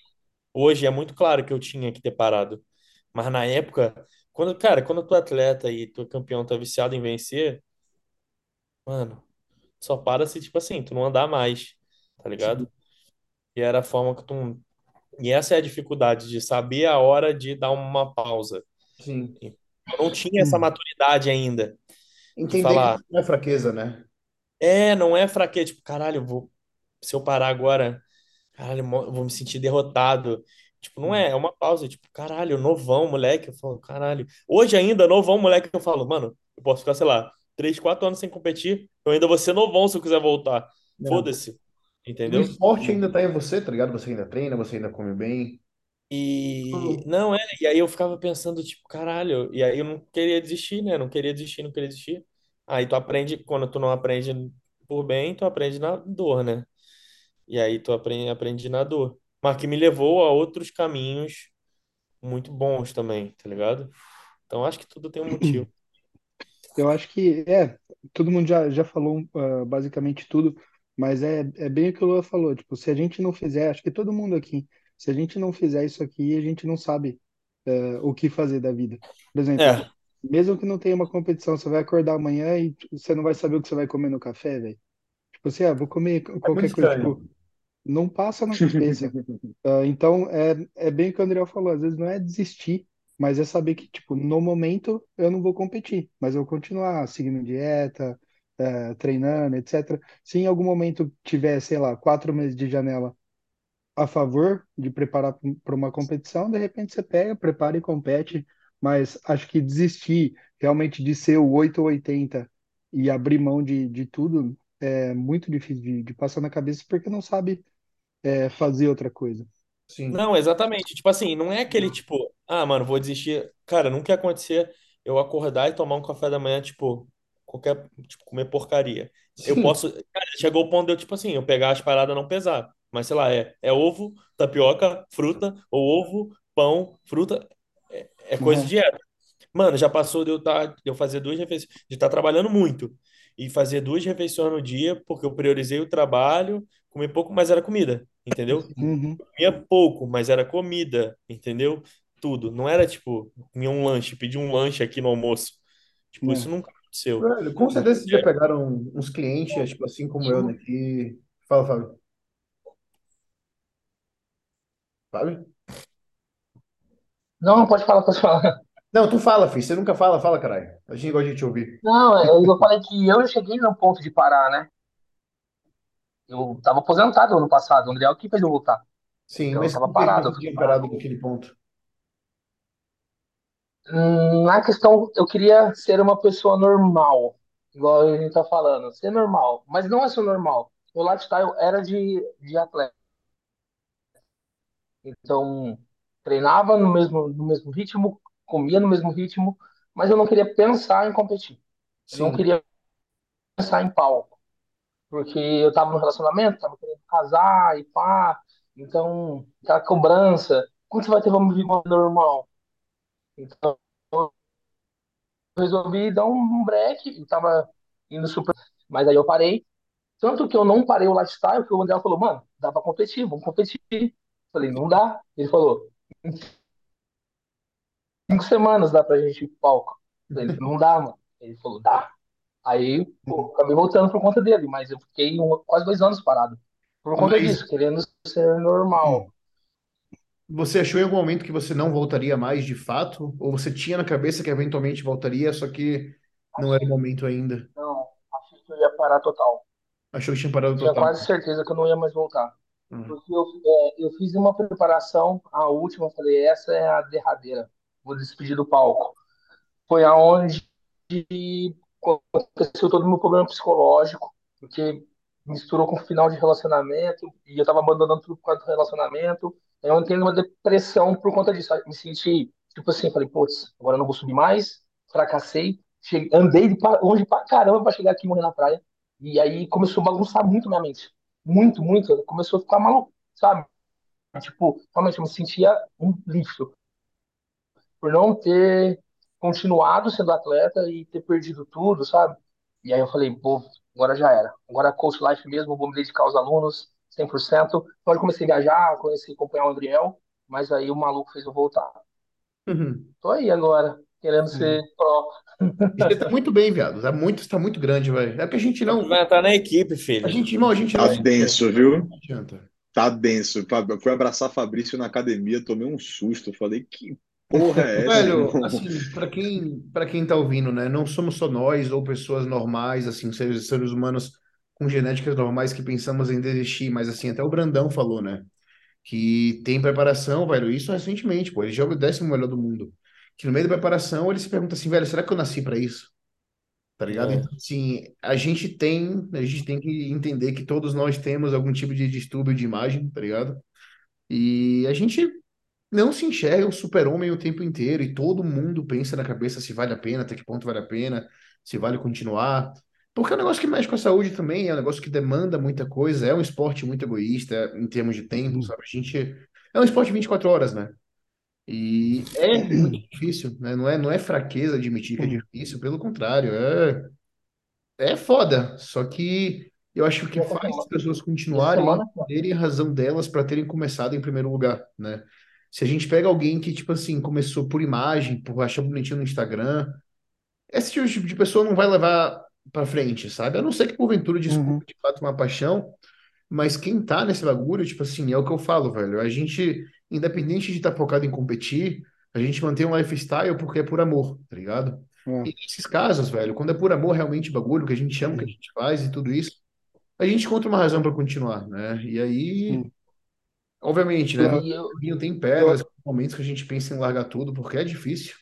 Hoje é muito claro que eu tinha que ter parado. Mas na época, quando, cara, quando tu é atleta e tu é campeão, tu é viciado em vencer, mano, só para se, tipo assim, tu não andar mais, tá sim, ligado? E era a forma que tu. E essa é a dificuldade de saber a hora de dar uma pausa. sim. Eu não tinha essa maturidade ainda Entender que falar, isso não é fraqueza, né? é, não é fraqueza, tipo, caralho, eu vou, se eu parar agora, caralho, eu vou me sentir derrotado. Tipo, não é, é uma pausa, tipo, caralho, novão, moleque, eu falo, caralho. Hoje ainda, novão, moleque, eu falo, mano, eu posso ficar, sei lá, três, quatro anos sem competir, eu ainda vou ser novão se eu quiser voltar. né? Foda-se, O entendeu? esporte ainda tá em você, tá ligado? Você ainda treina, você ainda come bem. E Hum, não é, e aí eu ficava pensando, tipo, caralho, e aí eu não queria desistir, né? Não queria desistir, não queria desistir. Aí tu aprende, quando tu não aprende por bem, tu aprende na dor, né? E aí tu aprende, aprende na dor. Mas que me levou a outros caminhos muito bons também, tá ligado? Então acho que tudo tem um motivo. Eu acho que, é, todo mundo já, já falou ah, basicamente tudo, mas é, é bem o que o Lua falou, tipo, se a gente não fizer, acho que todo mundo aqui, se a gente não fizer isso aqui, a gente não sabe eh, o que fazer da vida. Por exemplo, É, mesmo que não tenha uma competição, você vai acordar amanhã e tipo, você não vai saber o que você vai comer no café, velho. Tipo assim, ah, vou comer é qualquer coisa, tipo. Não passa na cabeça. Ah, então, é, é bem o que o André falou, às vezes não é desistir, mas é saber que, tipo, no momento eu não vou competir, mas eu vou continuar seguindo dieta, eh, treinando, etc. Se em algum momento tiver, sei lá, quatro meses de janela a favor de preparar para uma competição, de repente você pega, prepara e compete, mas acho que desistir realmente de ser o 8 ou 80 e abrir mão de, de tudo é muito difícil de, de passar na cabeça porque não sabe é, fazer outra coisa. Sim. Não, exatamente. Tipo assim, não é aquele tipo, ah, mano, vou desistir. Cara, nunca ia acontecer eu acordar e tomar um café da manhã, tipo, qualquer, tipo, comer porcaria. Eu posso. Cara, chegou o ponto de eu, tipo assim, eu pegar as paradas e não pesar. Mas sei lá, é, é ovo, tapioca, fruta, ou ovo, pão, fruta. É, é coisa de dieta. Mano, já passou de eu, tá, de eu fazer duas refeições, de estar trabalhando muito e fazer duas refeições no dia, porque eu priorizei o trabalho, comer pouco, mas era comida, entendeu? uhum, Comia pouco, mas era comida, entendeu? Tudo. Não era tipo, comia um lanche, pedi um lanche aqui no almoço. Tipo, isso né, nunca aconteceu. Velho, com certeza vocês já pegaram uns clientes, tipo assim como eu, né? Que... Fala, Fábio. Fábio? Não, pode falar, pode falar. Não, tu fala, filho. Você nunca fala, fala, caralho. A gente gosta de te ouvir. Não, é, eu falei que eu cheguei no ponto de parar, né? Eu tava aposentado ano passado, o André é o que fez eu voltar. Sim, Então eu mas tava por que que parado, eu fiquei tinha parado. parado naquele ponto? Hum, Na questão, eu queria ser uma pessoa normal, igual a gente tá falando, ser normal, mas não é ser normal. Meu lifestyle era de, de atleta, então treinava no mesmo, no mesmo ritmo, comia no mesmo ritmo, mas eu não queria pensar em competir. Eu não Sim, queria pensar em palco, porque eu tava no relacionamento, tava querendo casar e pá, então aquela cobrança, quando você vai ter vamos viver normal? Então eu resolvi dar um, break, eu tava indo super, mas aí eu parei Tanto que eu não parei o lifestyle, que o André falou, mano, dá pra competir, vamos competir. Eu falei, não dá. Ele falou, cinco semanas dá pra gente ir pro palco. Falei, não dá, mano. Ele falou, dá. Aí, pô, acabei voltando por conta dele, mas eu fiquei um- quase dois anos parado. Por conta mas disso, querendo ser normal. você achou em algum momento que você não voltaria mais de fato? Ou você tinha na cabeça que eventualmente voltaria, só que não era o momento ainda? Não, achei que eu ia parar total. Achou que tinha parado Tinha total? quase certeza que eu não ia mais voltar. Hum. Porque eu, é, eu fiz uma preparação, a última, eu falei, essa é a derradeira. Vou despedir do palco. foi aonde aconteceu todo o meu problema psicológico, porque misturou com o final de relacionamento, e eu tava abandonando tudo por causa do relacionamento. Eu entrei numa depressão por conta disso. Me senti, tipo assim, falei, putz, agora eu não vou subir mais, fracassei, cheguei, andei de pa- longe pra caramba pra chegar aqui e morrer na praia. E aí começou a bagunçar muito minha mente. Muito, muito. Começou a ficar maluco, sabe? Tipo, realmente eu me sentia um lixo por não ter continuado sendo atleta e ter perdido tudo, sabe? E aí eu falei, pô, agora já era. Agora é coach life mesmo, vou me dedicar aos alunos 100%. Então eu comecei a viajar, comecei a acompanhar o Andriel, mas aí o maluco fez eu voltar. Uhum. Tô aí agora, querendo ser Uhum. pró. E você tá muito bem, viado. Tá muito, tá muito grande, velho. É porque a gente não. vai entrar na equipe, A filho. gente, irmão, a gente Tá não denso, viu? Não adianta. Tá denso. Eu fui abraçar Fabrício na academia, tomei um susto. Falei, que porra é Velho, assim, para quem, para quem tá ouvindo, né? Não somos só nós ou pessoas normais, assim, seres, seres humanos com genéticas normais que pensamos em desistir, mas assim, até o Brandão falou, né? Que tem preparação, velho, isso recentemente, pô, ele joga o décimo melhor do mundo. Que no meio da preparação ele se pergunta assim, velho, será que eu nasci para isso? Tá ligado? É. Então, assim, a gente tem, a gente tem que entender que todos nós temos algum tipo de distúrbio de imagem, tá ligado? E a gente não se enxerga o super-homem o tempo inteiro e todo mundo pensa na cabeça se vale a pena, até que ponto vale a pena, se vale continuar. Porque é um negócio que mexe com a saúde também, é um negócio que demanda muita coisa, é um esporte muito egoísta em termos de tempo, sabe? A gente é um esporte 24 horas, né? E é muito difícil, né? Não é, não é fraqueza admitir que é difícil, pelo contrário, é, é foda. Só que eu acho que E faz as pessoas continuarem entenderem a razão delas para terem começado em primeiro lugar, né? Se a gente pega alguém que, tipo assim, começou por imagem, por achar bonitinho no Instagram, esse tipo de pessoa não vai levar para frente, sabe? A não ser que porventura Uhum, descubra de fato uma paixão, Mas quem tá nesse bagulho, tipo assim, é o que eu falo, velho. A gente, independente de estar focado em competir, a gente mantém um lifestyle porque é por amor, tá ligado? É. E nesses casos, velho, quando é por amor realmente bagulho, que a gente chama, que a gente faz e tudo isso, a gente encontra uma razão para continuar, né? E aí, Hum. Obviamente, né? Caminho tem pedras, momentos que a gente pensa em largar tudo, porque é difícil.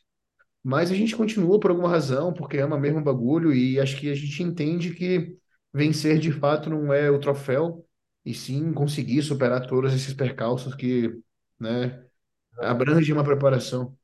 Mas a gente continua por alguma razão, porque ama mesmo o bagulho, e acho que a gente entende que vencer de fato não é o troféu, e sim conseguir superar todos esses percalços que, né, abrange uma preparação.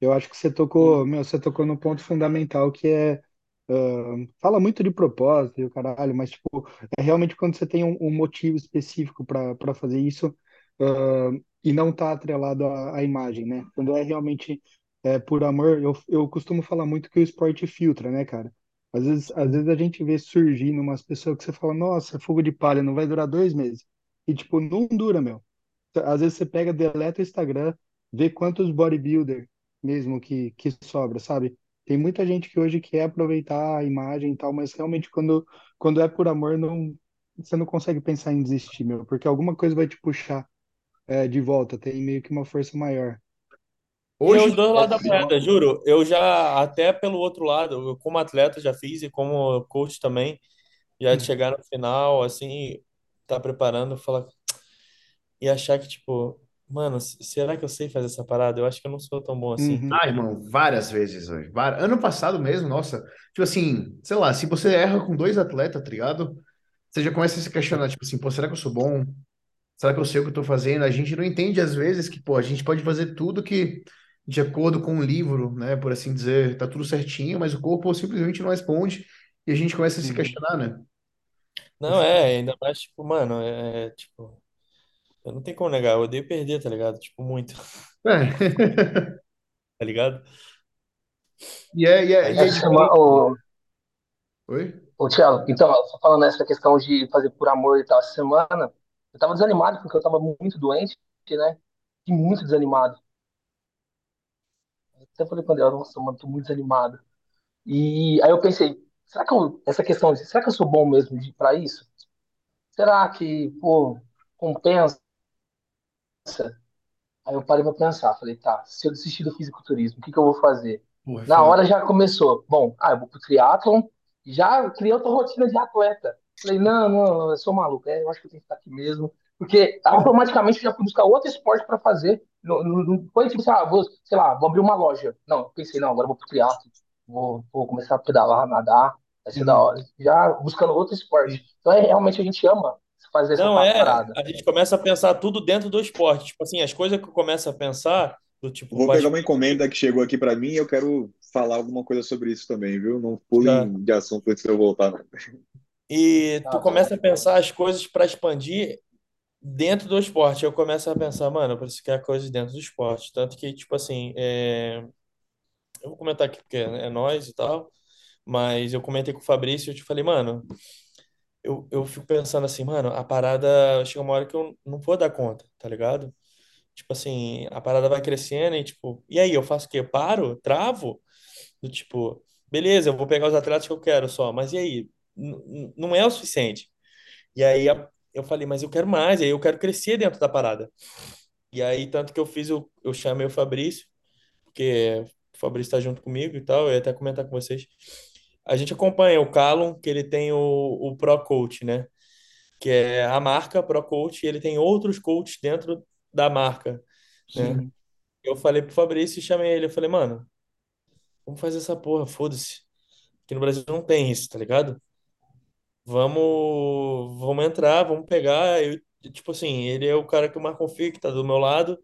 eu acho que você tocou, meu, você tocou no ponto fundamental que é ah, fala muito de propósito e o caralho, mas tipo, é realmente quando você tem um, um motivo específico para fazer isso ah, e não tá atrelado à, à imagem, né? Quando é realmente é, por amor, eu, eu costumo falar muito que o esporte filtra, né, cara? Às vezes, às vezes a gente vê surgindo umas pessoas que você fala, nossa, fogo de palha, não vai durar dois meses. E tipo, não dura, meu. Às vezes você pega, deleta o Instagram, vê quantos bodybuilder mesmo que, que sobra, sabe? Tem muita gente que hoje quer aproveitar a imagem e tal, mas realmente quando, quando é por amor, não, você não consegue pensar em desistir, meu, porque alguma coisa vai te puxar é, de volta, tem meio que uma força maior. E é Hoje, os dois lados da moeda, juro. Eu já, até pelo outro lado, eu como atleta já fiz e como coach também, já de Hum, chegar no final, assim, tá preparando, falar e achar que, tipo, mano, s- será que eu sei fazer essa parada? Eu acho que eu não sou tão bom assim. Uhum, ah, irmão, várias vezes, velho. Ano passado mesmo, nossa, tipo assim, sei lá, se você erra com dois atletas, tá ligado? Você já começa a se questionar, tipo assim, pô, será que eu sou bom? Será que eu sei o que eu tô fazendo? A gente não entende às vezes que, pô, a gente pode fazer tudo que, de acordo com o livro, né, por assim dizer, tá tudo certinho, mas o corpo simplesmente não responde e a gente começa a se uhum. questionar, né? Não, é, ainda mais, tipo, mano, é, é, tipo, eu não tenho como negar, eu odeio perder, tá ligado? Tipo, muito, É. tá ligado? E é, e é, Aí, e é diferente. ô, Oi? ô, Thiago, então, só falando nessa questão de fazer por amor e tal, essa semana eu tava desanimado porque eu tava muito doente, né? E muito desanimado. Até falei pra ele, nossa, mano, tô muito desanimado. E aí eu pensei, será que eu, essa questão de, será que eu sou bom mesmo de, pra isso? Será que, pô, compensa? Aí eu parei pra pensar, falei, tá, se eu desistir do fisiculturismo, o que que eu vou fazer? Porra, é Na hora já começou, bom, ah, eu vou pro triatlon, já criei outra rotina de atleta. Falei, não, não, eu sou maluco, é, eu acho que eu tenho que ficar aqui mesmo, porque automaticamente eu já fui buscar outro esporte pra fazer. Não, não, não foi tipo, assim, ah, vou, sei lá, vou abrir uma loja. Não, pensei, não, agora vou pro triatlon, vou, vou começar a pedalar, nadar, vai ser da Uhum, hora. Já buscando outro esporte. Então é realmente a gente ama fazer essa não, é, parada. a gente começa a pensar tudo dentro do esporte. Tipo assim, as coisas que eu começo a pensar, do tipo, Vou pegar uma encomenda que chegou aqui para mim e eu quero falar alguma coisa sobre isso também, viu? Não já. pulem de assunto antes de eu voltar, não. E tu Tá bom. começa a pensar as coisas para expandir dentro do esporte. Eu começo a pensar, mano, eu preciso criar coisas dentro do esporte. Tanto que, tipo assim, é, eu vou comentar aqui porque é nós e tal, mas eu comentei com o Fabrício e eu te falei, mano, eu, eu fico pensando assim, mano, a parada chega uma hora que eu não vou dar conta, tá ligado? Tipo assim, a parada vai crescendo e tipo, e aí, eu faço o quê? Eu paro? Travo? Do tipo, beleza, eu vou pegar os atletas que eu quero só, mas e aí? Não é o suficiente. E aí eu falei, mas eu quero mais, aí eu quero crescer dentro da parada. E aí, tanto que eu fiz, o, eu chamei o Fabrício, porque o Fabrício está junto comigo e tal, eu ia até comentar com vocês. A gente acompanha o Callum, que ele tem o, o Pro Coach, né? Que é a marca Pro Coach, e ele tem outros coaches dentro da marca, né? Eu falei pro Fabrício e chamei ele. Eu falei, mano, vamos fazer essa porra, foda-se. Aqui no Brasil não tem isso, tá ligado? Vamos, vamos entrar, vamos pegar. Eu, tipo assim, ele é o cara que eu mais confio, que tá do meu lado.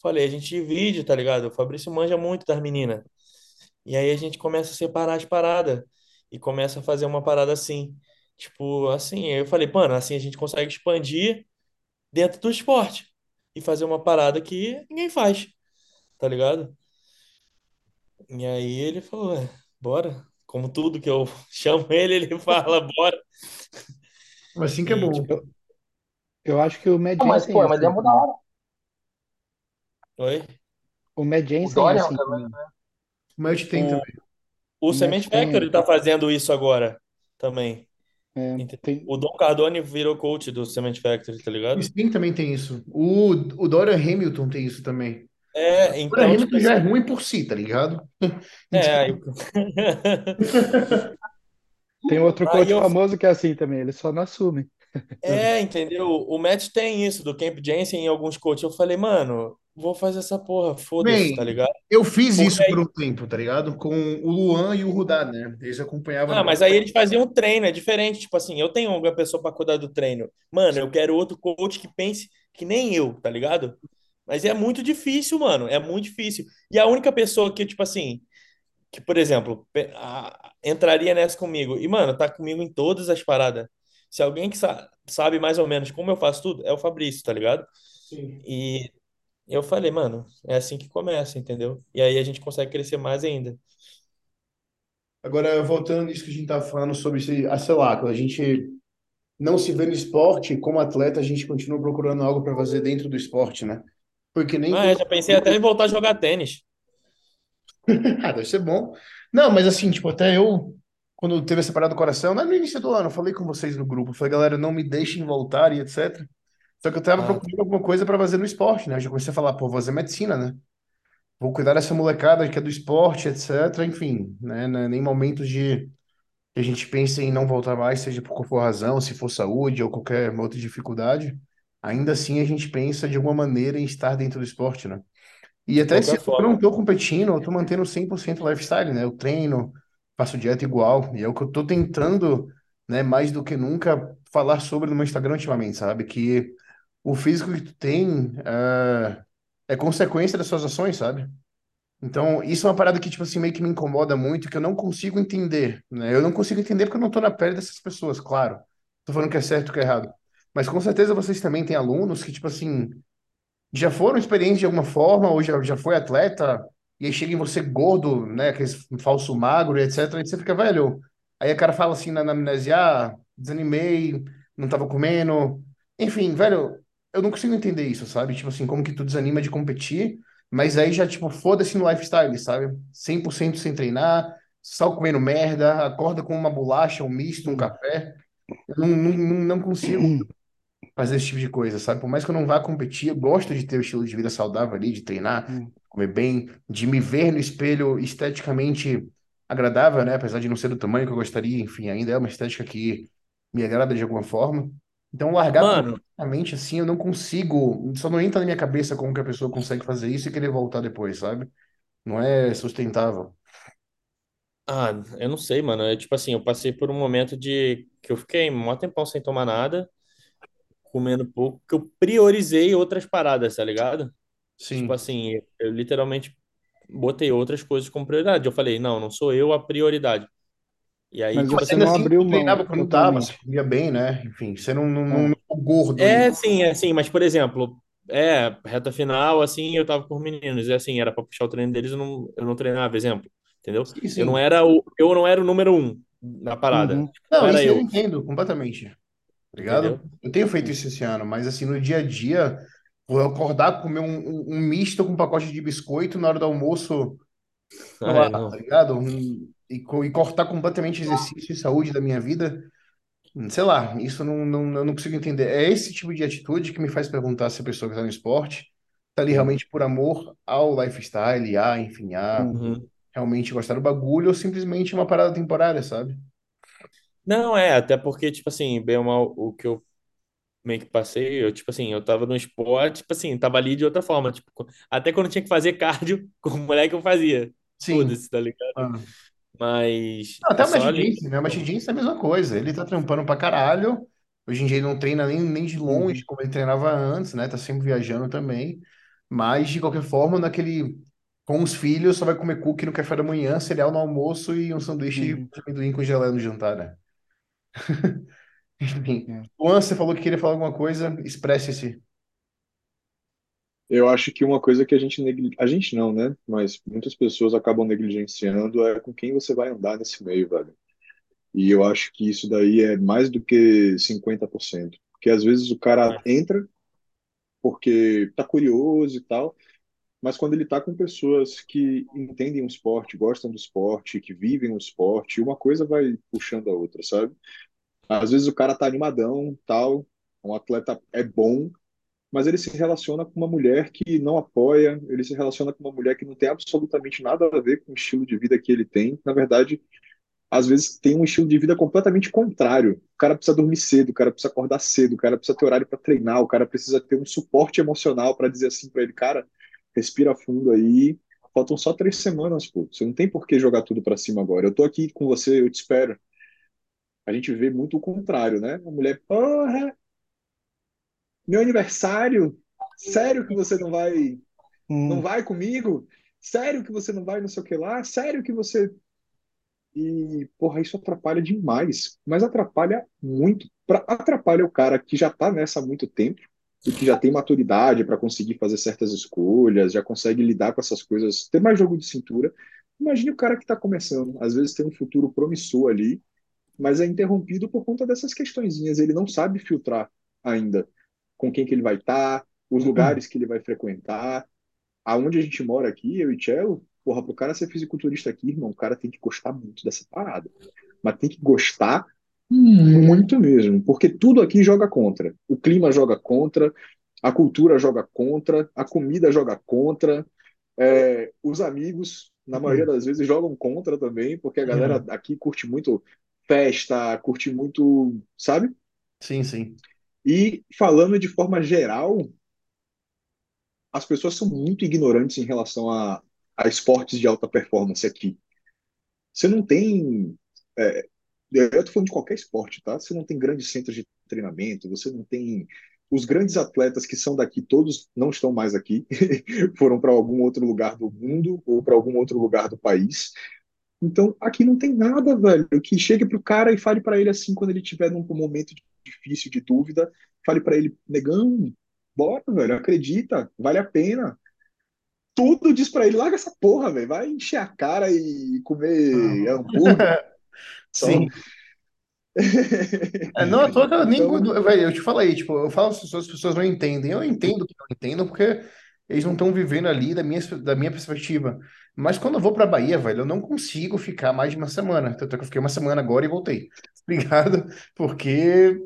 Falei, a gente divide, tá ligado? O Fabrício manja muito das meninas. E aí a gente começa a separar as paradas. E começa a fazer uma parada assim. Tipo, assim, eu falei, mano, assim a gente consegue expandir dentro do esporte. E fazer uma parada que ninguém faz, tá ligado? E aí ele falou, é, bora. Como tudo que eu chamo ele, ele fala, bora. Mas assim que é E bom. tipo, Eu, eu acho que o Mad Não, mas, Jensen pô, é mas assim é da também. hora. oi? O Mad O Jensen é Dorian assim também. também. O Match tem O, também. O O Matt Cement Factory tem. tá fazendo isso agora também. É, tem, O Don Cardone virou coach do Cement Factory, tá O ligado? Spin também tem isso. O, o Dorian Hamilton tem isso também. É, O Dorian então, tipo Hamilton já é ruim por si, tá ligado? é, aí... tem outro Aí coach eu famoso que é assim também, ele só não assume. É, entendeu? O Matt tem isso, do Camp Jensen em alguns coaches. Eu falei, mano, vou fazer essa porra, foda-se, tá Bem, ligado? eu fiz Porque isso por aí. um tempo, tá ligado? Com o Luan e o Rudá, né? Eles acompanhavam Ah, mas aí eles faziam treino, é diferente. Tipo assim, eu tenho uma pessoa pra cuidar do treino. Mano, eu quero outro coach que pense que nem eu, tá ligado? Mas é muito difícil, mano. É muito difícil. E a única pessoa que, tipo assim, que, por exemplo, entraria nessa comigo. E, mano, tá comigo em todas as paradas. Se alguém que sa- sabe mais ou menos como eu faço tudo, é o Fabrício, tá ligado? Sim. E eu falei, mano, é assim que começa, entendeu? E aí a gente consegue crescer mais ainda. Agora, voltando nisso que a gente tava falando sobre, esse, ah, sei lá, quando a gente não se vê no esporte, como atleta, a gente continua procurando algo para fazer dentro do esporte, né? Porque nem Ah, é, todo já pensei até em voltar a jogar tênis. Ah, deve ser bom. Não, mas assim, tipo, até eu, quando teve essa parada do coração, não é no início do ano, eu falei com vocês no grupo, eu falei, galera, não me deixem voltar e etc. Só que eu tava Ah, procurando alguma coisa para fazer no esporte, né? Eu já comecei a falar, pô, vou fazer medicina, né? Vou cuidar dessa molecada que é do esporte, etc. Enfim, né? Né, Nem momentos de que a gente pense em não voltar mais, seja por qual for razão, se for saúde ou qualquer outra dificuldade, ainda assim a gente pensa de alguma maneira em estar dentro do esporte, né? E até ano eu não tô competindo, eu tô mantendo 100% lifestyle, né? Eu treino, faço dieta igual, e é o que eu tô tentando, né, mais do que nunca falar sobre no meu Instagram ultimamente, sabe? Que o físico que tu tem é, é consequência das suas ações, sabe? Então, isso é uma parada que, tipo assim, meio que me incomoda muito, que eu não consigo entender, né? Eu não consigo entender porque eu não tô na pele dessas pessoas, claro. Tô falando que é certo que é errado. Mas com certeza vocês também têm alunos que, tipo assim, já foram experientes de alguma forma, ou já, já foi atleta, e aí chega em você gordo, né, aquele falso magro etc, e você fica, velho, aí o cara fala assim na, na amnésia, ah, desanimei, não tava comendo, enfim, velho, eu não consigo entender isso, sabe? Tipo assim, como que tu desanima de competir, mas aí já, tipo, foda-se no lifestyle, sabe? 100% sem treinar, só comendo merda, acorda com uma bolacha, um misto, um café, eu não, não, não não consigo fazer esse tipo de coisa, sabe? Por mais que eu não vá competir, eu gosto de ter o estilo de vida saudável ali, de treinar, Hum. comer bem, de me ver no espelho esteticamente agradável, né? Apesar de não ser do tamanho que eu gostaria, enfim, ainda é uma estética que me agrada de alguma forma. Então, largar Mano, completamente assim, eu não consigo, só não entra na minha cabeça como que a pessoa consegue fazer isso e querer voltar depois, sabe? Não é sustentável. ah, eu não sei, mano. É tipo assim, eu passei por um momento de que eu fiquei um tempão sem tomar nada, comendo pouco, que eu priorizei outras paradas, tá ligado? Tipo Sim. assim, eu literalmente botei outras coisas como prioridade. Eu falei, não, não sou eu a prioridade. E aí, Mas tipo você assim, não abriu mão treinava quando tava, você comia bem, né? Enfim, você não, não, não, não É. ficou gordo. É, sim, é sim, mas por exemplo, é, reta final, assim, eu tava com os meninos, e assim, era pra puxar o treino deles, eu não, eu não treinava, exemplo, entendeu? Sim, Eu não sim. era o, eu não era o número um na parada, Uhum. não Não, era isso eu eu, entendo completamente. tá ligado? entendeu? Eu tenho feito isso esse ano, mas assim, no dia a dia, vou acordar, comer um, um, um misto com um pacote de biscoito na hora do almoço, Ah, lá, é, não. tá ligado? Um- e, e cortar completamente exercício e saúde da minha vida, sei lá, isso não, não, eu não consigo entender. É esse tipo de atitude que me faz perguntar se a pessoa que está no esporte está ali Uhum. realmente por amor ao lifestyle, a, enfim, a. Uhum. realmente gostar do bagulho ou simplesmente uma parada temporária, sabe? Não, é, até porque, tipo assim, bem ou mal, o que eu meio que passei, eu, tipo assim, eu tava no esporte, tipo assim, tava ali de outra forma, tipo, até quando tinha que fazer cardio com o moleque eu fazia, Sim. foda-se, tá ligado? Ah. Mas Não, até é o Magic ali. Johnson, né? O Magic Johnson é a mesma coisa. Ele tá trampando pra caralho. Hoje em dia ele não treina nem, nem de longe Uhum. como ele treinava antes, né? Tá sempre viajando também. Mas, de qualquer forma, naquele... Com os filhos, só vai comer cookie no café da manhã, cereal no almoço e um sanduíche Uhum. de amendoim com gelé no jantar, né? Enfim. Luan, você falou que queria falar alguma coisa? Expresse-se. Eu acho que uma coisa que a gente negli... a gente não, né? Mas muitas pessoas acabam negligenciando é com quem você vai andar nesse meio, velho. E eu acho que isso daí é mais do que 50%. Porque às vezes o cara entra porque tá curioso e tal, mas quando ele tá com pessoas que entendem o esporte, gostam do esporte, que vivem o esporte, uma coisa vai puxando a outra, sabe? Às vezes o cara tá animadão, tal, um atleta é bom, mas ele se relaciona com uma mulher que não apoia, ele se relaciona com uma mulher que não tem absolutamente nada a ver com o estilo de vida que ele tem. Na verdade, às vezes tem um estilo de vida completamente contrário. O cara precisa dormir cedo, o cara precisa acordar cedo, o cara precisa ter horário para treinar, o cara precisa ter um suporte emocional para dizer assim para ele, cara, respira fundo aí. Faltam só três semanas, pô. Você não tem por que jogar tudo para cima agora. Eu tô aqui com você, eu te espero. A gente vê muito o contrário, né? A mulher, porra, meu aniversário, sério que você não vai, não Hum, vai comigo? Sério que você não vai não sei o que lá? Sério que você e, porra, isso atrapalha demais. Mas atrapalha muito. Pra, atrapalha o cara que já tá nessa há muito tempo e que já tem maturidade para conseguir fazer certas escolhas, já consegue lidar com essas coisas, ter mais jogo de cintura. Imagine o cara que está começando. Às vezes tem um futuro promissor ali, mas é interrompido por conta dessas questõezinhas. Ele não sabe filtrar ainda com quem que ele vai estar, os lugares que ele vai frequentar aonde a gente mora aqui, eu e Cello, porra, pro cara ser fisiculturista aqui, irmão, o cara tem que gostar muito dessa parada. Mas tem que gostar muito mesmo, porque tudo aqui joga contra. O clima joga contra, a cultura joga contra, a comida joga contra, é, os amigos, na maioria das vezes, jogam contra também, porque a galera aqui curte muito festa, curte muito, sabe? Sim, sim. E falando de forma geral, as pessoas são muito ignorantes em relação a, a esportes de alta performance aqui. Você não tem. É, eu tô falando de qualquer esporte, tá? Você não tem grandes centros de treinamento, você não tem. Os grandes atletas que são daqui, todos não estão mais aqui, foram para algum outro lugar do mundo ou para algum outro lugar do país. Então, aqui não tem nada, velho, que chegue pro cara e fale para ele assim, quando ele tiver num momento difícil, de dúvida, fale para ele, negão, bora, velho, acredita, vale a pena. Tudo diz para ele, larga essa porra, velho, vai encher a cara e comer hambúrguer. Então, Sim. É, não, à toa que eu nem. então Velho, eu te falei, tipo, eu falo as pessoas, as pessoas não entendem. Eu entendo que não entendam, porque eles não estão vivendo ali da minha, da minha perspectiva. Mas quando eu vou pra Bahia, velho, eu não consigo ficar mais de uma semana. Tanto é que eu fiquei uma semana agora e voltei. Ligado? Porque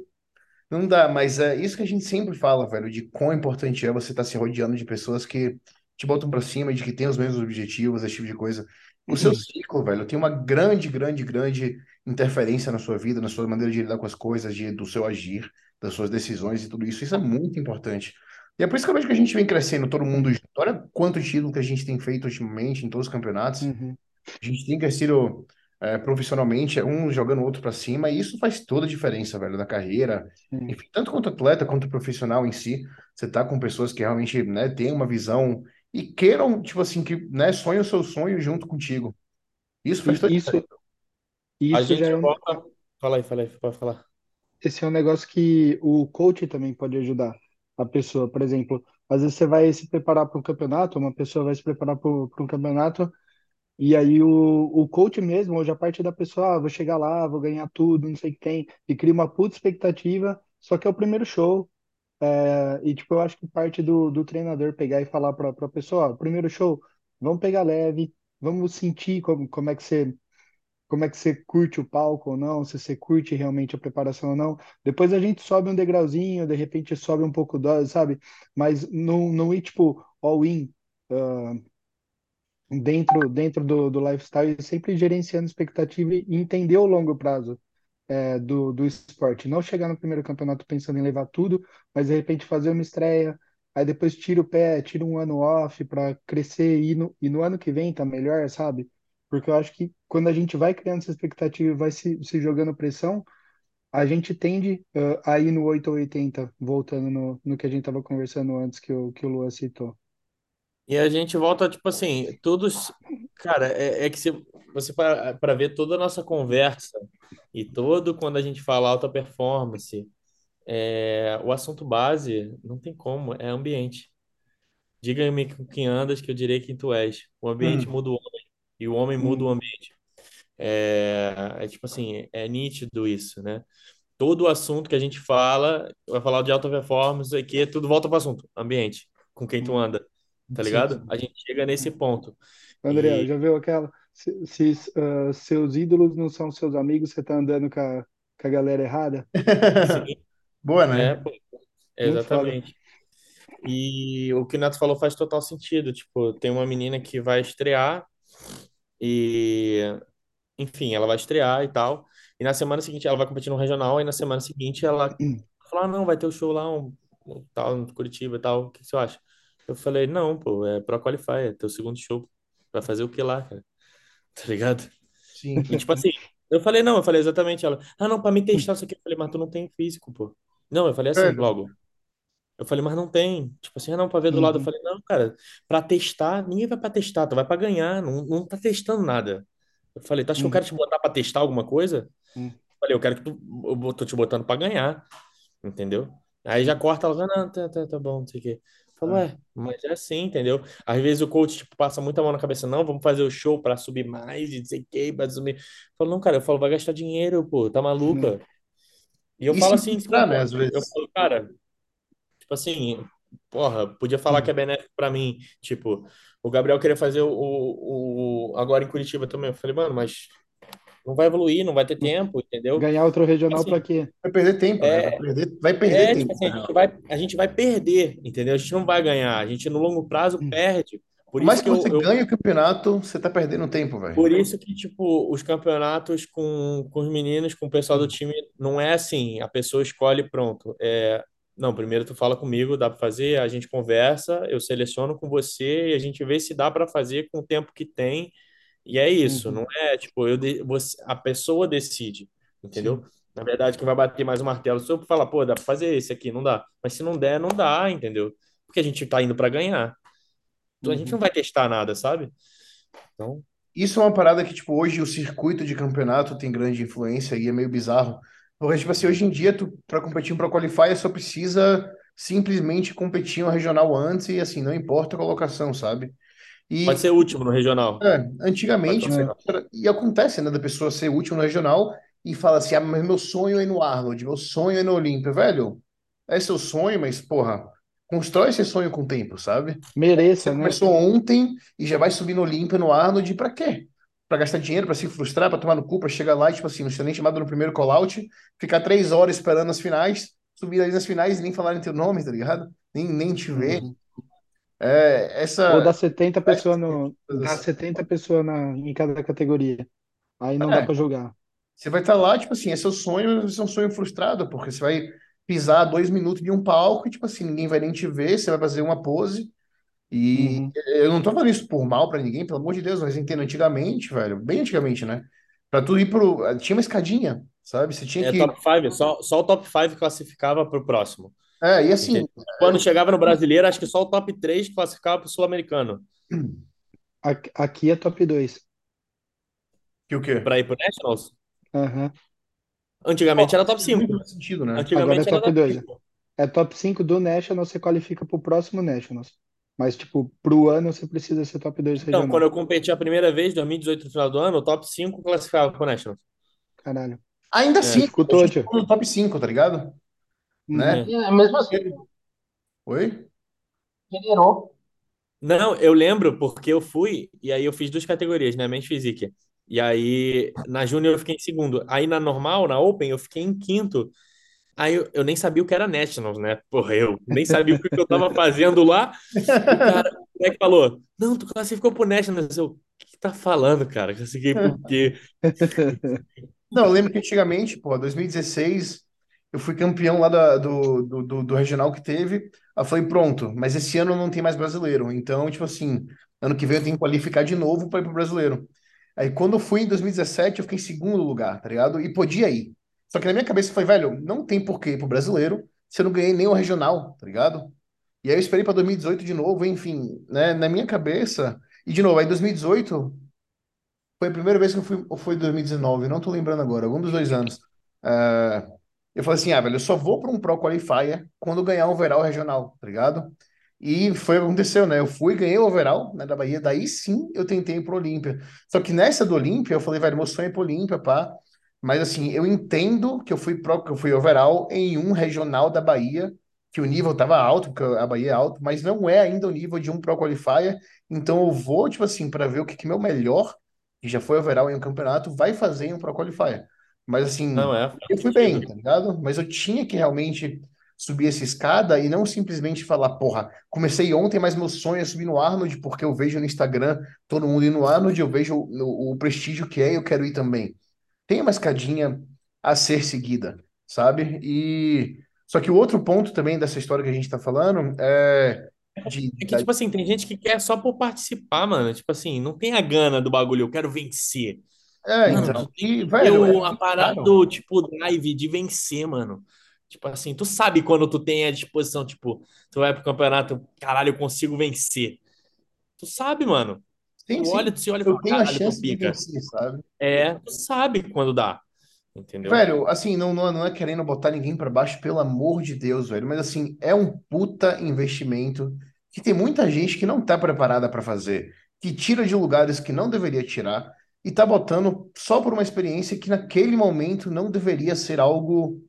não dá. Mas é isso que a gente sempre fala, velho, de quão importante é você estar se rodeando de pessoas que te botam pra cima, de que têm os mesmos objetivos, esse tipo de coisa. O seu ciclo, velho, tem uma grande, grande, grande interferência na sua vida, na sua maneira de lidar com as coisas, de, do seu agir, das suas decisões e tudo isso. Isso é muito importante. E é por isso que eu vejo que a gente vem crescendo, todo mundo junto. Olha quanto título que a gente tem feito ultimamente em todos os campeonatos. uhum, A gente tem crescido é, profissionalmente, um jogando o outro para cima, e isso faz toda a diferença, velho, na carreira. sim. Enfim, tanto quanto atleta, quanto profissional em si. Você tá com pessoas que realmente, né, têm uma visão e queiram, tipo assim, que, né, sonhem o seu sonho junto contigo. Isso faz toda E a isso, diferença. A isso já gente é um, volta. Fala aí, fala aí, pode falar. esse é um negócio que o coach também pode ajudar a pessoa. Por exemplo, às vezes você vai se preparar para um campeonato, uma pessoa vai se preparar para um campeonato, e aí o, o coach mesmo, hoje a parte da pessoa, ah, vou chegar lá, vou ganhar tudo, não sei o que tem, e cria uma puta expectativa, só que é o primeiro show. É, e tipo, eu acho que parte do, do treinador pegar e falar para a pessoa, primeiro show, vamos pegar leve, vamos sentir como, como é que você como é que você curte o palco ou não, se você curte realmente a preparação ou não. Depois a gente sobe um degrauzinho, de repente sobe um pouco dose, sabe? Mas não, não ir tipo all in ah, dentro, dentro do, do lifestyle, sempre gerenciando expectativa e entender o longo prazo é, do, do esporte. Não chegar no primeiro campeonato pensando em levar tudo, mas de repente fazer uma estreia, aí depois tira o pé, tira um ano off para crescer e no, e no ano que vem tá melhor, sabe? Porque eu acho que quando a gente vai criando essa expectativa e vai se, se jogando pressão, a gente tende uh, a ir no 8 ou 80, voltando no, no que a gente estava conversando antes, que o, que o Lua citou. E a gente volta, tipo assim, todos. Cara, é, é que se você para ver toda a nossa conversa e todo quando a gente fala alta performance, é, o assunto base não tem como, é ambiente. Diga-me com quem andas, que eu direi quem tu és. O ambiente Hum, muda o e o homem muda o Hum, ambiente. É, é tipo assim, é nítido isso, né? Todo o assunto que a gente fala, vai falar de alta performance, aqui, tudo volta para o assunto, ambiente, com quem tu hum, anda, tá ligado? A gente chega nesse ponto. André, E já viu aquela? Se, se, uh, seus ídolos não são seus amigos, você tá andando com a, com a galera errada. Sim, Boa, é, né? foda. exatamente. E o que o Neto falou faz total sentido. Tipo, tem uma menina que vai estrear e, enfim, ela vai estrear e tal. E na semana seguinte ela vai competir no regional e na semana seguinte ela falou, ah, não, vai ter o show lá, um, um tal, em Curitiba e tal. O que você acha? Eu falei, não, pô, é Pro Qualify, é teu segundo show. Vai fazer o que lá, cara? Tá ligado? Sim. E tipo assim, eu falei, não, eu falei exatamente ela. Ah, não, pra me testar isso aqui. Eu falei, mas tu não tem físico, pô. Não, eu falei assim, Velho, logo. Eu falei, mas não tem. Tipo assim, ah, não, pra ver do lado. Eu Uhum, falei, não, cara, pra testar, ninguém vai pra testar, tu vai pra ganhar, não, não tá testando nada. Eu falei, tu acha que eu uhum, quero te botar pra testar alguma coisa? Eu uhum, falei, eu quero que tu, eu tô te botando pra ganhar, entendeu? Aí já sim. corta ela, não, tá, tá, tá bom, não sei o quê. Falou, ah, é, mas é assim, entendeu? Às vezes o coach, tipo, passa muita mão na cabeça, não, vamos fazer o show pra subir mais e não sei o quê, pra subir. Falou, não, cara, eu falo, vai gastar dinheiro, pô, tá É. maluca? E eu falo se assim, frustrar, do né, às. Eu vezes. falo, cara, tipo assim, porra, podia falar que é benéfico pra mim. Tipo, o Gabriel queria fazer o, o, o- agora em Curitiba também. Eu falei, mano, mas não vai evoluir, não vai ter tempo, entendeu? Ganhar outro Tipo regional pra assim, quê? Vai perder tempo, né? Vai é, perder, vai perder é tipo tempo, assim, na a gente vai, a gente vai perder, entendeu? A gente não vai ganhar, a gente no longo prazo perde. Por isso que que eu, você eu ganhe o campeonato, você tá perdendo tempo, velho. Por isso que, tipo, os campeonatos com, com os meninos, com o pessoal do time, não é assim, a pessoa escolhe pronto. É, não, primeiro tu fala comigo, dá para fazer, a gente conversa, eu seleciono com você e a gente vê se dá para fazer com o tempo que tem. E é isso, não Uhum, é, tipo, eu de- você, a pessoa decide, entendeu? Sim. Na verdade, quem vai bater mais o martelo sou eu que fala, pô, dá para fazer esse aqui, não dá. Mas se não der, não dá, entendeu? Porque a gente tá indo para ganhar. Então a gente não uhum, vai testar nada, sabe? Então, Isso é uma parada que, tipo, hoje o circuito de campeonato tem grande influência e é meio bizarro. Porque, tipo assim, hoje em dia, tu, pra competir um Pro Qualifier, só precisa simplesmente competir um regional antes e, assim, não importa a colocação, sabe? pode E ser último no regional. É, Pode antigamente, e acontece, né, da pessoa ser útil no regional e fala assim, ah, mas meu sonho é ir no Arnold, meu sonho é ir no Olímpia, velho, é seu sonho, mas, porra, constrói esse sonho com o tempo, sabe? Mereça, né? começou ontem e já vai subir no Olímpia, no Arnold, pra quê? Pra gastar dinheiro, pra se frustrar, pra tomar no cu, pra chegar lá e, tipo assim, não ser nem chamado no primeiro call-out, ficar três horas esperando as finais, subir ali nas finais e nem falarem teu nome, tá ligado? Nem, nem te ver. Uhum. É, Ou essa... dá 70 pessoas no, dá 70 pessoas na, em cada categoria. Aí não dá É, pra jogar. Você vai estar lá, tipo assim, é seu sonho, mas é um sonho frustrado, porque você vai pisar dois minutos de um palco e, tipo assim, ninguém vai nem te ver, você vai fazer uma pose. E Uhum. eu não tô falando isso por mal pra ninguém, pelo amor de Deus, mas entendo antigamente, velho, bem antigamente, né? Pra tu ir pro. Tinha uma escadinha, sabe? Você tinha É que. top 5, só, só o top 5 classificava para o próximo. É, e assim? Quando chegava no brasileiro, acho que só o top 3 classificava para o sul-americano. Aqui, aqui é top 2. que o quê? Para ir para o Nationals, Aham. antigamente era top Faz muito 5. mais sentido, né? Agora é Antigamente era top top 2. 5. É top 5 do National, você qualifica pro próximo Nationals. Mas, tipo, pro ano você precisa ser top 2 Então, quando regional. eu competi a primeira vez, 2018, no final do ano, o top 5 classificava para o Nationals. Caralho. Ainda É, assim, gente tio. no top 5, tá ligado? Né? Uhum. é. É, mesmo assim, Oi? generou. Não, eu lembro porque eu fui e aí eu fiz duas categorias, né? Men's Physique. E aí na Júnior eu fiquei em segundo. Aí na normal, na Open, eu fiquei em quinto. Aí eu, eu nem sabia o que era Nationals, né? Porra, eu nem sabia o que eu tava fazendo lá. O cara, o moleque falou: Não, tu classificou pro Nationals. Eu, o que tá falando, cara? Classifiquei por quê? Não, eu lembro que antigamente, pô, 2016, eu fui campeão lá da- do, do, do, do regional que teve. Aí falei, pronto, mas esse ano não tem mais brasileiro. Então, tipo assim, ano que vem eu tenho que qualificar de novo para ir pro brasileiro. Aí quando eu fui em 2017, eu fiquei em segundo lugar, tá ligado? E podia ir. Só que na minha cabeça foi, velho, não tem por que ir pro brasileiro se eu não ganhei nem o regional, tá ligado? E aí eu esperei para 2018 de novo, enfim, né? Na minha cabeça. E de novo, aí 2018. Foi a primeira vez que eu fui, ou foi 2019, não tô lembrando agora, algum dos dois anos. É, eu falei assim, ah, velho, eu só vou para um Pro Qualifier quando ganhar o overall regional, tá ligado? E foi o que aconteceu, né? Eu fui, ganhei o overall, né, da Bahia, daí sim eu tentei ir pro Olímpia. Só que nessa do Olímpia, eu falei, velho, meu sonho é ir pro Olímpia, pá. Mas assim, eu entendo que eu fui pro, que eu fui overall em um regional da Bahia, que o nível tava alto, porque a Bahia é alto, mas não é ainda o nível de um Pro Qualifier. Então eu vou, tipo assim, para ver o que que meu melhor que já foi overall em um campeonato, vai fazer em um Pro Qualifier. Mas assim, Não, é, eu fui bem, tá ligado? Mas eu tinha que realmente subir essa escada e não simplesmente falar, porra, comecei ontem, mas meu sonho é subir no Arnold, porque eu vejo no Instagram todo mundo indo no Arnold, eu vejo o, o prestígio que é e eu quero ir também. Tem uma escadinha a ser seguida, sabe? E só que o outro ponto também dessa história que a gente tá falando é de, É que, tipo assim, tem gente que quer só por participar, mano. Tipo assim, não tem a gana do bagulho, eu quero vencer. é, Mano, então, e velho, é o- a parada do, tipo, drive de vencer, mano. Tipo assim, tu sabe quando tu tem a disposição, tipo, tu vai pro campeonato, caralho, eu consigo vencer. Tu sabe, mano. Sim, Tu olha, sim. tu se olha e fala, a chance de pica. vencer, sabe? É, tu sabe quando dá, entendeu? Velho, assim, não, não, não é querendo botar ninguém pra baixo, pelo amor de Deus, velho, mas assim, é um puta investimento que tem muita gente que não tá preparada pra fazer, que tira de lugares que não deveria tirar e tá botando só por uma experiência que naquele momento não deveria ser algo,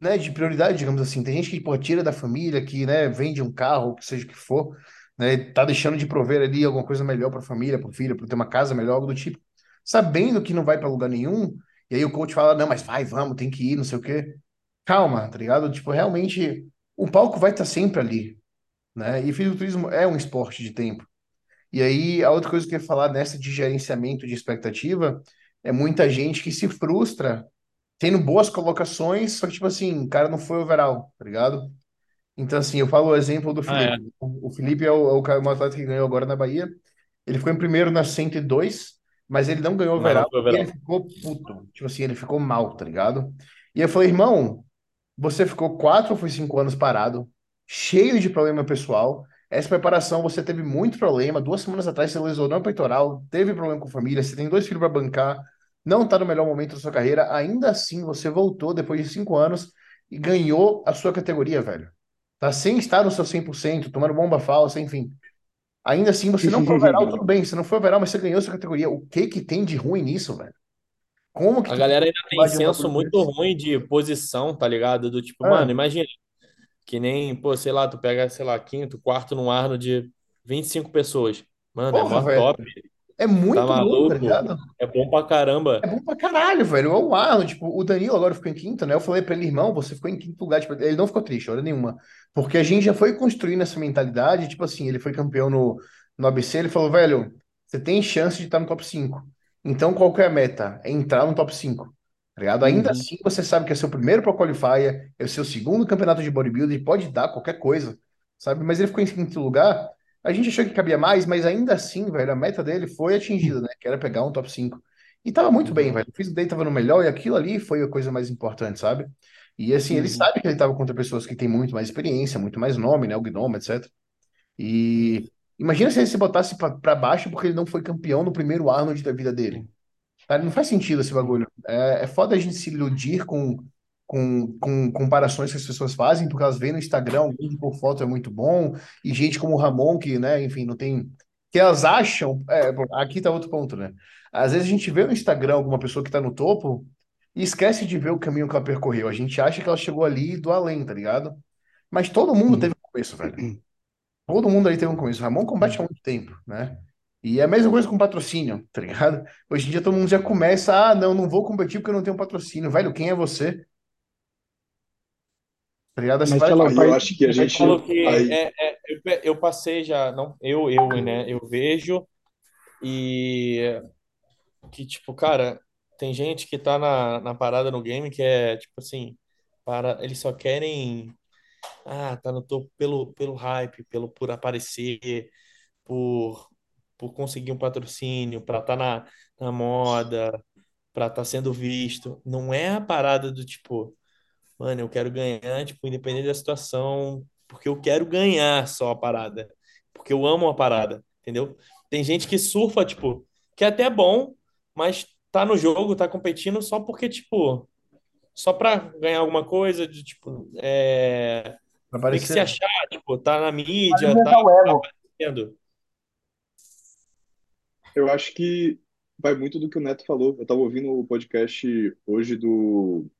né, de prioridade, digamos assim. Tem gente que, pô, tira da família, que, né, vende um carro, que seja o que for, né, tá deixando de prover ali alguma coisa melhor pra família, pro filho, pra ter uma casa melhor, algo do tipo, sabendo que não vai pra lugar nenhum. E aí o coach fala, não, mas vai, vamos, tem que ir, não sei o quê. Calma, tá ligado? Tipo, realmente, o palco vai estar sempre ali, né? E fisiculturismo é um esporte de tempo. E aí, a outra coisa que eu ia falar nessa de gerenciamento de expectativa é muita gente que se frustra tendo boas colocações, só que, tipo assim, o cara não foi overall, tá ligado? Então, assim, eu falo o exemplo do Ah, é. Felipe. O o Felipe é o, é o atleta que ganhou agora na Bahia. Ele ficou em primeiro na 102, mas ele não ganhou não overall foi e ele ficou puto. Tipo assim, ele ficou mal, tá ligado? E eu falei, irmão, você ficou quatro ou foi cinco anos parado, cheio de problema pessoal. Essa preparação você teve muito problema. Duas semanas atrás você lesionou o peitoral, teve problema com a família, você tem dois filhos para bancar, não tá no melhor momento da sua carreira. Ainda assim, você voltou depois de cinco anos e ganhou a sua categoria, velho. Tá sem estar no seu 100%, tomando bomba falsa, enfim. Ainda assim, você não foi overall, tudo bem, você não foi overall, mas você ganhou sua categoria. O que que tem de ruim nisso, velho? Como que A galera ainda tem senso muito ruim de posição, tá ligado? Do tipo, Ah, mano, imagina, que nem, pô, sei lá, tu pega, sei lá, quinto, quarto no Arno de 25 pessoas. Mano, é porra, mó velho. top, É tá muito bom, tá ligado? É bom pra caramba. É bom pra caralho, velho. É o Arnold, tipo, o Danilo agora ficou em quinto, né? Eu falei pra ele, irmão, você ficou em quinto lugar. Tipo, ele não ficou triste, hora nenhuma. Porque a gente já foi construindo essa mentalidade, tipo assim, ele foi campeão no, no ABC, ele falou, velho, você tem chance de estar no top 5. Então, qual que é a meta? É entrar no top 5. Tá ligado? Ainda Uhum. assim, você sabe que é seu primeiro Pro Qualifier, é o seu segundo campeonato de bodybuilding, pode dar qualquer coisa, sabe? Mas ele ficou em quinto lugar. A gente achou que cabia mais, mas ainda assim, velho, a meta dele foi atingida, né? Que era pegar um top 5. E tava muito bem, Uhum, velho. O físico dele tava no melhor e aquilo ali foi a coisa mais importante, sabe? E assim, ele Uhum. sabe que ele tava contra pessoas que têm muito mais experiência, muito mais nome, né? O Gnome, etc. E imagina se ele se botasse pra pra baixo porque ele não foi campeão no primeiro Arnold da vida dele. Cara, não faz sentido esse bagulho. É, é foda a gente se iludir com, com, com comparações que as pessoas fazem, porque elas veem no Instagram, um vídeo por foto é muito bom, e gente como o Ramon, que, né, enfim, não tem. Que elas acham. é, aqui tá outro ponto, né? Às vezes a gente vê no Instagram alguma pessoa que tá no topo e esquece de ver o caminho que ela percorreu. A gente acha que ela chegou ali do além, tá ligado? Mas todo mundo teve Uhum. um começo, velho. Todo mundo aí teve um começo. Ramon combate há muito tempo, né? E é a mesma coisa com patrocínio, tá ligado? Hoje em dia todo mundo já começa, ah, não, não vou competir porque eu não tenho patrocínio. Velho, quem é você? Tá ligado? Mas vai, pela Aí eu acho que a Eu gente. falo que é, é, eu, eu passei já, não, eu, eu, né? Eu vejo e que, tipo, cara, tem gente que tá na, na parada no game que é, tipo assim, para, eles só querem, ah, tá no topo pelo, pelo hype, pelo, por aparecer, por, por conseguir um patrocínio, pra estar na, na moda, pra estar sendo visto. Não é a parada do tipo. Mano, eu quero ganhar, tipo, independente da situação, porque eu quero ganhar só a parada. Porque eu amo a parada, entendeu? Tem gente que surfa, tipo, que é até bom, mas tá no jogo, tá competindo só porque, tipo, só pra ganhar alguma coisa, de, tipo, é... meio que se achar, tipo, tá na mídia, tá, tá aparecendo. eu acho que vai muito do que o Neto falou. Eu tava ouvindo o podcast hoje do,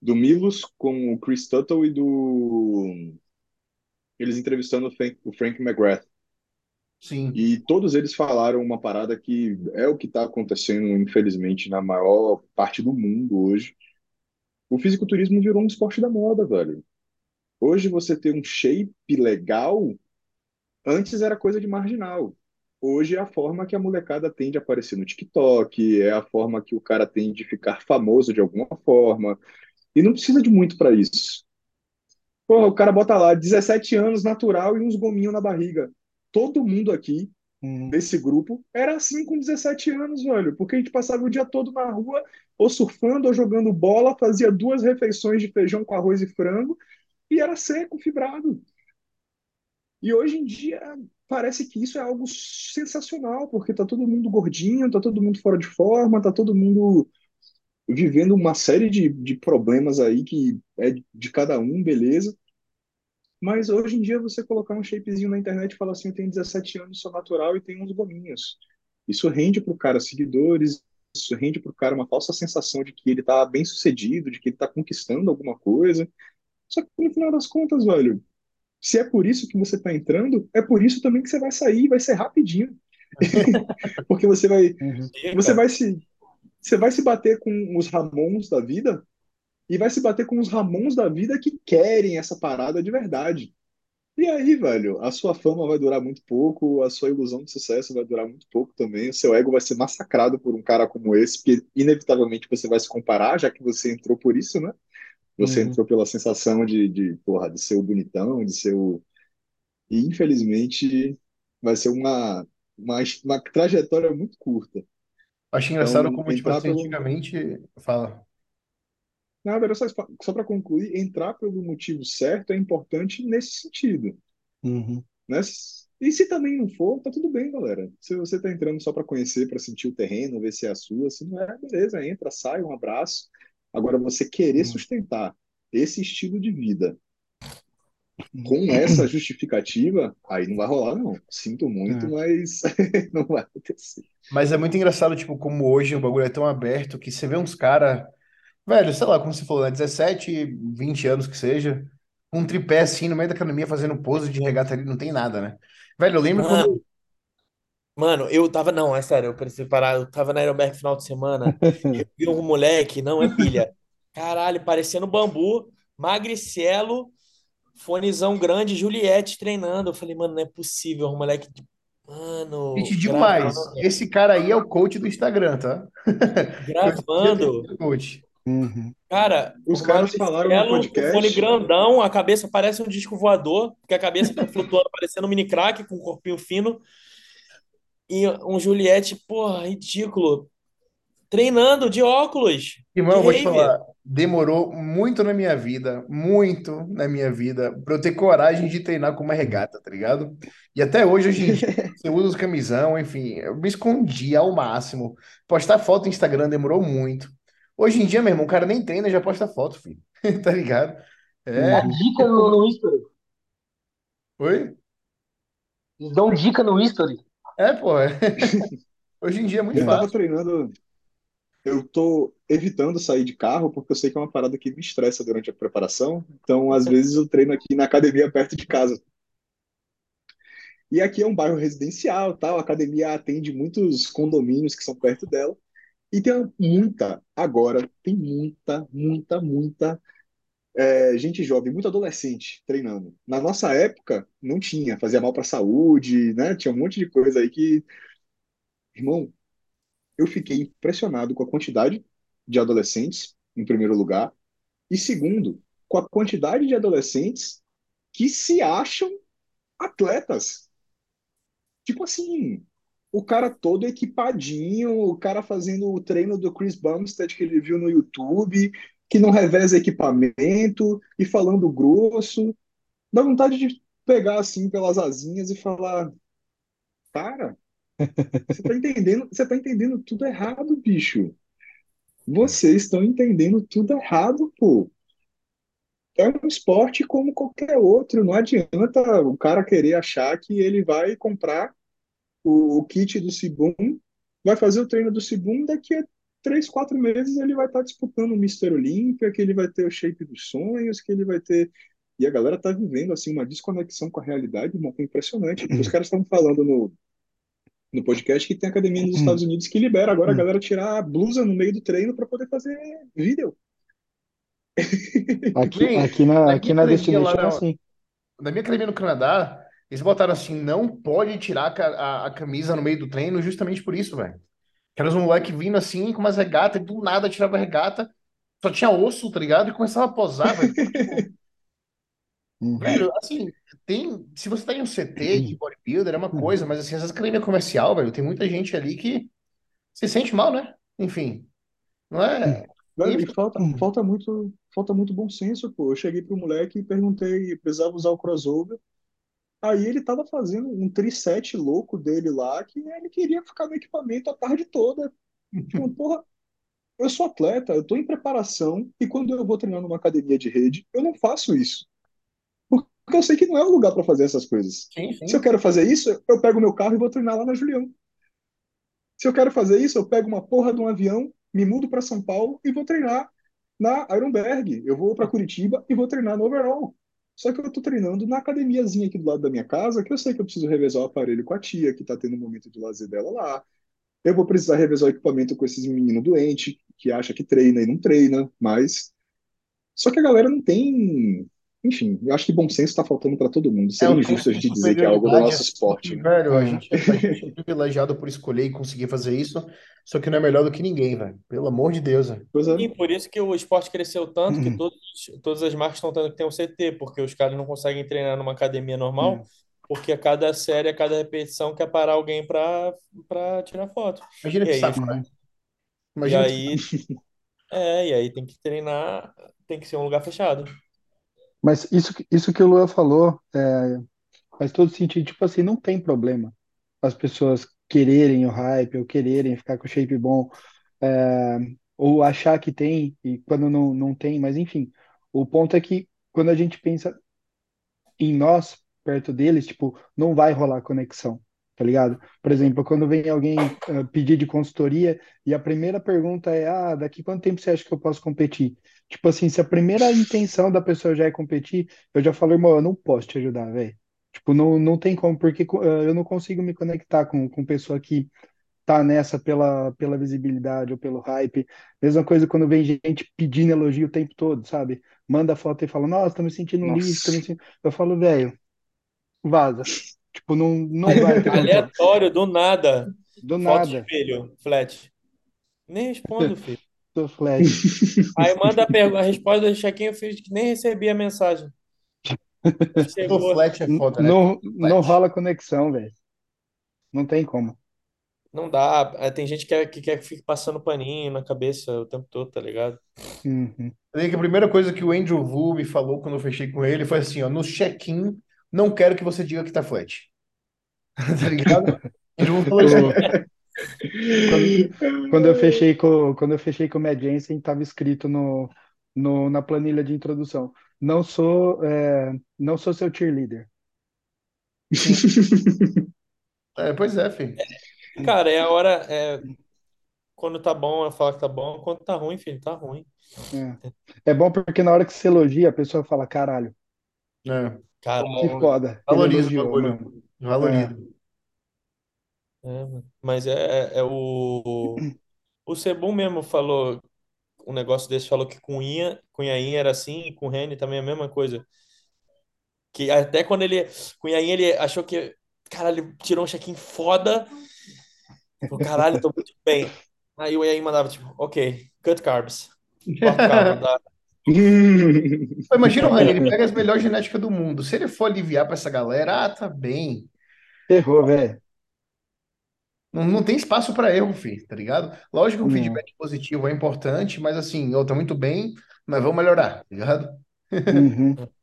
do Milos com o Chris Tuttle e do. Eles entrevistando o Frank, o Frank McGrath. Sim. E todos eles falaram uma parada que é o que está acontecendo, infelizmente, na maior parte do mundo hoje. O fisiculturismo virou um esporte da moda, velho. Hoje você ter um shape legal, antes era coisa de marginal. Hoje é a forma que a molecada tem de aparecer no TikTok, é a forma que o cara tem de ficar famoso de alguma forma. E não precisa de muito para isso. Porra, o cara bota lá 17 anos natural e uns gominhos na barriga. Todo mundo aqui Uhum. desse grupo era assim com 17 anos, velho, porque a gente passava o dia todo na rua, ou surfando, ou jogando bola, fazia duas refeições de feijão com arroz e frango e era seco, fibrado. E hoje em dia parece que isso é algo sensacional, porque tá todo mundo gordinho, tá todo mundo fora de forma, tá todo mundo vivendo uma série de, de problemas aí que é de cada um, beleza. Mas hoje em dia você colocar um shapezinho na internet e falar assim, eu tenho 17 anos, sou natural e tenho uns gominhos. Isso rende pro cara seguidores, isso rende pro cara uma falsa sensação de que ele tá bem sucedido, de que ele tá conquistando alguma coisa. Só que no final das contas, velho, se é por isso que você está entrando, é por isso também que você vai sair, vai ser rapidinho. Porque você vai, Uhum. você vai se, você vai se bater com os Ramons da vida e vai se bater com os Ramons da vida que querem essa parada de verdade. E aí, velho, a sua fama vai durar muito pouco, a sua ilusão de sucesso vai durar muito pouco também, o seu ego vai ser massacrado por um cara como esse, porque inevitavelmente você vai se comparar, já que você entrou por isso, né? Você Uhum. entrou pela sensação de, de, porra, de ser o bonitão, de ser o. E infelizmente vai ser uma, uma, uma trajetória muito curta. Acho engraçado Então, como, tipo entrar assim, pelo. antigamente. Fala. Nada, era só, só para concluir, entrar pelo motivo certo é importante nesse sentido, Uhum. né? E se também não for, tá tudo bem, galera. Se você tá entrando só para conhecer, para sentir o terreno, ver se é a sua, se não é, beleza, entra, sai, um abraço. Agora, você querer Uhum. sustentar esse estilo de vida com essa justificativa, aí não vai rolar, não. Sinto muito, É. mas não vai acontecer. Mas é muito engraçado, tipo, como hoje o bagulho é tão aberto que você vê uns cara, velho, sei lá, como você falou, né, 17, 20 anos que seja, com um tripé assim no meio da academia fazendo pose de regata ali, não tem nada, né? Velho, eu lembro Mano, quando. mano, eu tava. Não, é sério, eu preciso parar. Eu tava na Aeroberg final de semana. Eu vi um moleque, não é pilha. Caralho, parecendo bambu, magricelo, fonezão grande, Juliette treinando. Eu falei, mano, não é possível. Um moleque. de- E Mano, te digo mais, gravando, esse cara aí é o coach do Instagram, tá? gravando. Coach. Uhum. Cara, Os o caras falaram no magricelo, o fone podcast. grandão, a cabeça parece um disco voador, porque a cabeça tá flutuando, parecendo um mini crack com um corpinho fino. E um Juliette, porra, ridículo. Treinando de óculos, Irmão, de eu vou te falar, demorou muito na minha vida, muito na minha vida, pra eu ter coragem de treinar com uma regata, tá ligado? E até hoje, hoje em dia, você usa os camisão, enfim, eu me escondi ao máximo. Postar foto no Instagram demorou muito. Hoje em dia, meu irmão, o cara nem treina, já posta foto, filho. Tá ligado? É. Uhum. Dica no, no History. Oi? Eles dão dica no History. É, pô. é. Hoje em dia é muito Eu tava fácil. treinando. Eu tô evitando sair de carro porque eu sei que é uma parada que me estressa durante a preparação. Então, às vezes, eu treino aqui na academia perto de casa. E aqui é um bairro residencial, tal. A academia atende muitos condomínios que são perto dela. E tem muita, agora, tem muita, muita, muita é, gente jovem, muito adolescente treinando. Na nossa época, não tinha, fazia mal para a saúde, né? Tinha um monte de coisa aí que, irmão, eu fiquei impressionado com a quantidade de adolescentes, em primeiro lugar, e segundo, com a quantidade de adolescentes que se acham atletas. Tipo assim, o cara todo equipadinho, o cara fazendo o treino do Chris Bumstead que ele viu no YouTube, que não reveza equipamento e falando grosso. Dá vontade de pegar assim pelas asinhas e falar: Cara, você tá entendendo, você tá entendendo tudo errado, bicho. Vocês estão entendendo tudo errado, pô. É um esporte como qualquer outro. Não adianta o cara querer achar que ele vai comprar o, o kit do Cibum, vai fazer o treino do Cibum, daqui a três, quatro meses ele vai estar disputando o Mr. Olímpia, que ele vai ter o shape dos sonhos, que ele vai ter. E a galera tá vivendo assim uma desconexão com a realidade, irmão, é impressionante. Os caras estavam falando no, no podcast que tem academia nos Estados Unidos que libera agora a galera tirar a blusa no meio do treino para poder fazer vídeo. Aqui, Bem, aqui na, aqui na minha academia Destination é assim. Na minha academia no Canadá, eles botaram assim, não pode tirar a, a- a camisa no meio do treino justamente por isso, velho. Que eram os moleques vindo assim com umas regatas, e do nada tirava a regata, só tinha osso, tá ligado? E começava a posar, velho. Uhum. Velho, assim, tem. Se você tá em um CT de bodybuilder, é uma coisa, mas assim, essas academia comercial, velho, tem muita gente ali que se sente mal, né? Enfim. Não é. Velho, E- e falta, falta muito, falta muito bom senso, pô. Eu cheguei pro moleque e perguntei, precisava usar o crossover. Aí ele tava fazendo um triset louco dele lá, que ele queria ficar no equipamento a tarde toda. Tipo, porra, eu sou atleta, eu tô em preparação, e quando eu vou treinar numa academia de rede, eu não faço isso. Porque eu sei que não é o lugar para fazer essas coisas. Sim, sim. Se eu quero fazer isso, eu pego meu carro e vou treinar lá na Julião. Se eu quero fazer isso, eu pego uma porra de um avião, me mudo para São Paulo e vou treinar na Ironberg. Eu vou para Curitiba e vou treinar no Overall. Só que eu tô treinando na academiazinha aqui do lado da minha casa, que eu sei que eu preciso revezar o aparelho com a tia, que tá tendo um momento de lazer dela lá. Eu vou precisar revezar o equipamento com esses meninos doentes, que acha que treina e não treina, mas. Só que a galera não tem. Enfim, eu acho que bom senso tá faltando para todo mundo. É Seria um injusto a gente de dizer que é algo do nosso assim, esporte. né? Velho, a É. gente, a gente é privilegiado por escolher e conseguir fazer isso, só que não é melhor do que ninguém, velho. Pelo amor de Deus, velho. É. E por isso que o esporte cresceu tanto Uhum. que todos, todas as marcas estão tendo que ter um CT, porque os caras não conseguem treinar numa academia normal, porque a cada série, a cada repetição quer parar alguém pra, pra tirar foto. Imagina E que aí, saco, e Imagina que aí, é, e aí tem que treinar, tem que ser um lugar fechado. Mas isso, isso que o Lua falou é, faz todo sentido. Tipo assim, não tem problema as pessoas quererem o hype ou quererem ficar com shape bom, é, ou achar que tem e quando não, não tem, mas enfim. O ponto é que quando a gente pensa em nós, perto deles, tipo, não vai rolar conexão, tá ligado? Por exemplo, quando vem alguém ah, pedir de consultoria e a primeira pergunta é: ah, daqui quanto tempo você acha que eu posso competir? Tipo assim, se a primeira intenção da pessoa já é competir, eu já falo, irmão, eu não posso te ajudar, velho. Tipo, não, não tem como, porque ah, eu não consigo me conectar com, com pessoa que tá nessa pela, pela visibilidade ou pelo hype. Mesma coisa quando vem gente pedindo elogio o tempo todo, sabe? Manda foto e fala, nossa, tô me sentindo um lixo, tô me Nossa. sentindo... Eu falo, velho, vaza. Tipo, não, não vai ter. Aleatório, do nada. Do Foto de nada, filho, flat. Nem respondo, filho. tô flash. Aí manda a, pergunta, a resposta do check-in, eu fiz que nem recebi a mensagem. Chegou. flat é foda, né? Não, Flat. não rola conexão, velho. Não tem como. Não dá. É, Tem gente que quer, que quer que fique passando paninho na cabeça o tempo todo, tá ligado? Uhum. Eu lembro que a primeira coisa que o Andrew Wu me falou quando eu fechei com ele foi assim, ó, no check-in, não quero que você diga que tá flat. Tá ligado? Quando, quando eu fechei com, quando eu fechei com o Mad Jensen, tava escrito no, no, na planilha de introdução. Não sou, é, não sou seu cheerleader. é, pois é, filho. Cara, é a hora. É... Quando tá bom, eu falo que tá bom. Quando tá ruim, filho, tá ruim. É. É bom porque na hora que você elogia, a pessoa fala, caralho, É, Cara, que foda. Valoriza o elogiou, bagulho. mano. Valoriza. é, mano. mas é, é o. O Sebum mesmo falou um negócio desse, falou que com Inha, com Yain era assim, e com o Reni também é a mesma coisa. Que até quando ele. Yain, ele achou que. Caralho, ele tirou um check-in foda. Falou, caralho, tô muito bem. Aí o Yain mandava, tipo, ok, cut carbs. Corta carbo, não dá. Pô, Imagina o Rani, ele pega as melhores genéticas do mundo. Se ele for aliviar pra essa galera, ah, tá bem. Errou, velho. Não, não tem espaço pra erro, filho, tá ligado? Lógico que um Não. feedback positivo é importante, mas assim, eu tô muito bem, mas vamos melhorar, tá ligado? Uhum.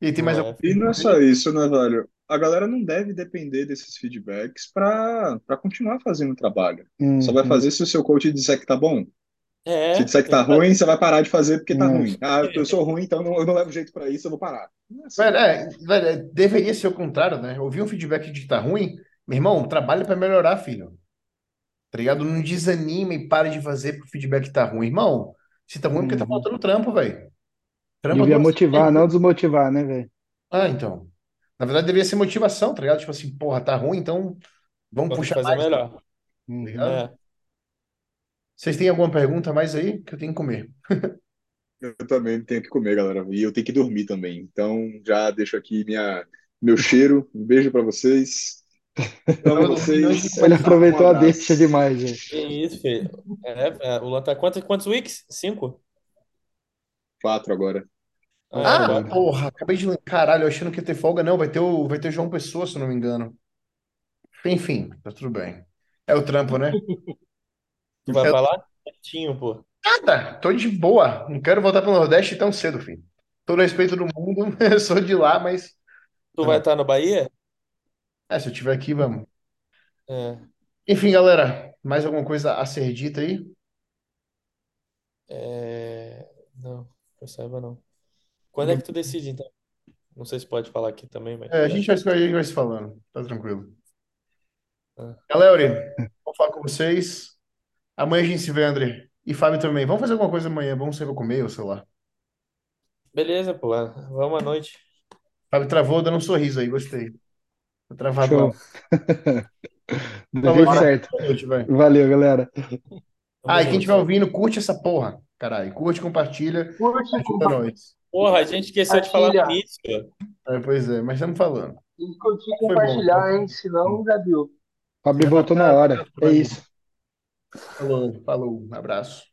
E tem mais Não é. algum E não é só isso, né, velho? A galera não deve depender desses feedbacks para para continuar fazendo o trabalho. Só vai Uhum. fazer se o seu coach disser que tá bom. É, Se disser que tá ruim, você vai parar de fazer porque tá Hum. ruim. Ah, eu sou ruim, então eu não, eu não levo jeito pra isso, eu vou parar. É assim. Velho, é, velho, é, deveria ser o contrário, né? Ouvir um feedback de que tá ruim, meu irmão, trabalha pra melhorar, filho. Tá ligado? Não desanima e pare de fazer porque o feedback tá ruim. Irmão, se tá ruim, é porque tá Uhum. faltando trampo, velho. Trampa Devia motivar, vezes. não desmotivar, né, velho? Ah, então. Na verdade, devia ser motivação, tá ligado? Tipo assim, porra, tá ruim, então vamos Vamos puxar fazer mais, tá melhor. Uhum. ligado? É. Vocês têm alguma pergunta mais aí? Que eu tenho que comer. Eu também tenho que comer, galera. E eu tenho que dormir também. Então, já deixo aqui minha, meu cheiro. Um beijo pra vocês. Amo vocês. Ele aproveitou Um a deixa demais, velho. Que isso, filho. É, é, o Luan tá quantos, quantos weeks? Cinco? Quatro agora. Ah, é, Ah, porra, acabei de. Caralho, eu achando que ia ter folga. Não, vai ter o, vai ter o João Pessoa, se eu não me engano. Enfim, tá tudo bem. É o trampo, né? Tu vai pra lá? Certinho, pô. Nada, tô de boa. Não quero voltar pro Nordeste tão cedo, filho. Todo respeito do mundo, eu sou de lá, mas. Tu vai estar no Bahia? É, se eu tiver aqui, vamos. É. Enfim, galera, mais alguma coisa a ser dita aí? É, Não, que eu saiba não. Quando é que tu decide, então? Não sei se pode falar aqui também, mas. É, a gente vai, a gente vai se falando, tá tranquilo. Ah. Galera, vou falar com vocês. Amanhã a gente se vê, André. E Fábio também. Vamos fazer alguma coisa amanhã, vamos sair pra comer, ou sei lá. Beleza, pô. Vamos à noite. Fábio travou dando um sorriso aí, gostei. Tá travado Show. Do jeito né? certo. Boa noite, vai. Valeu, galera. Ah, e quem estiver ouvindo, curte essa porra. Caralho, curte, compartilha, Curte, ajuda nós. Porra, a gente esqueceu de falar no Compartilha. início. É, pois é, mas estamos falando. que curtir e bom, compartilhar, tá? hein? Senão já. Fábio voltou na hora. É isso. Falou, falou, abraço.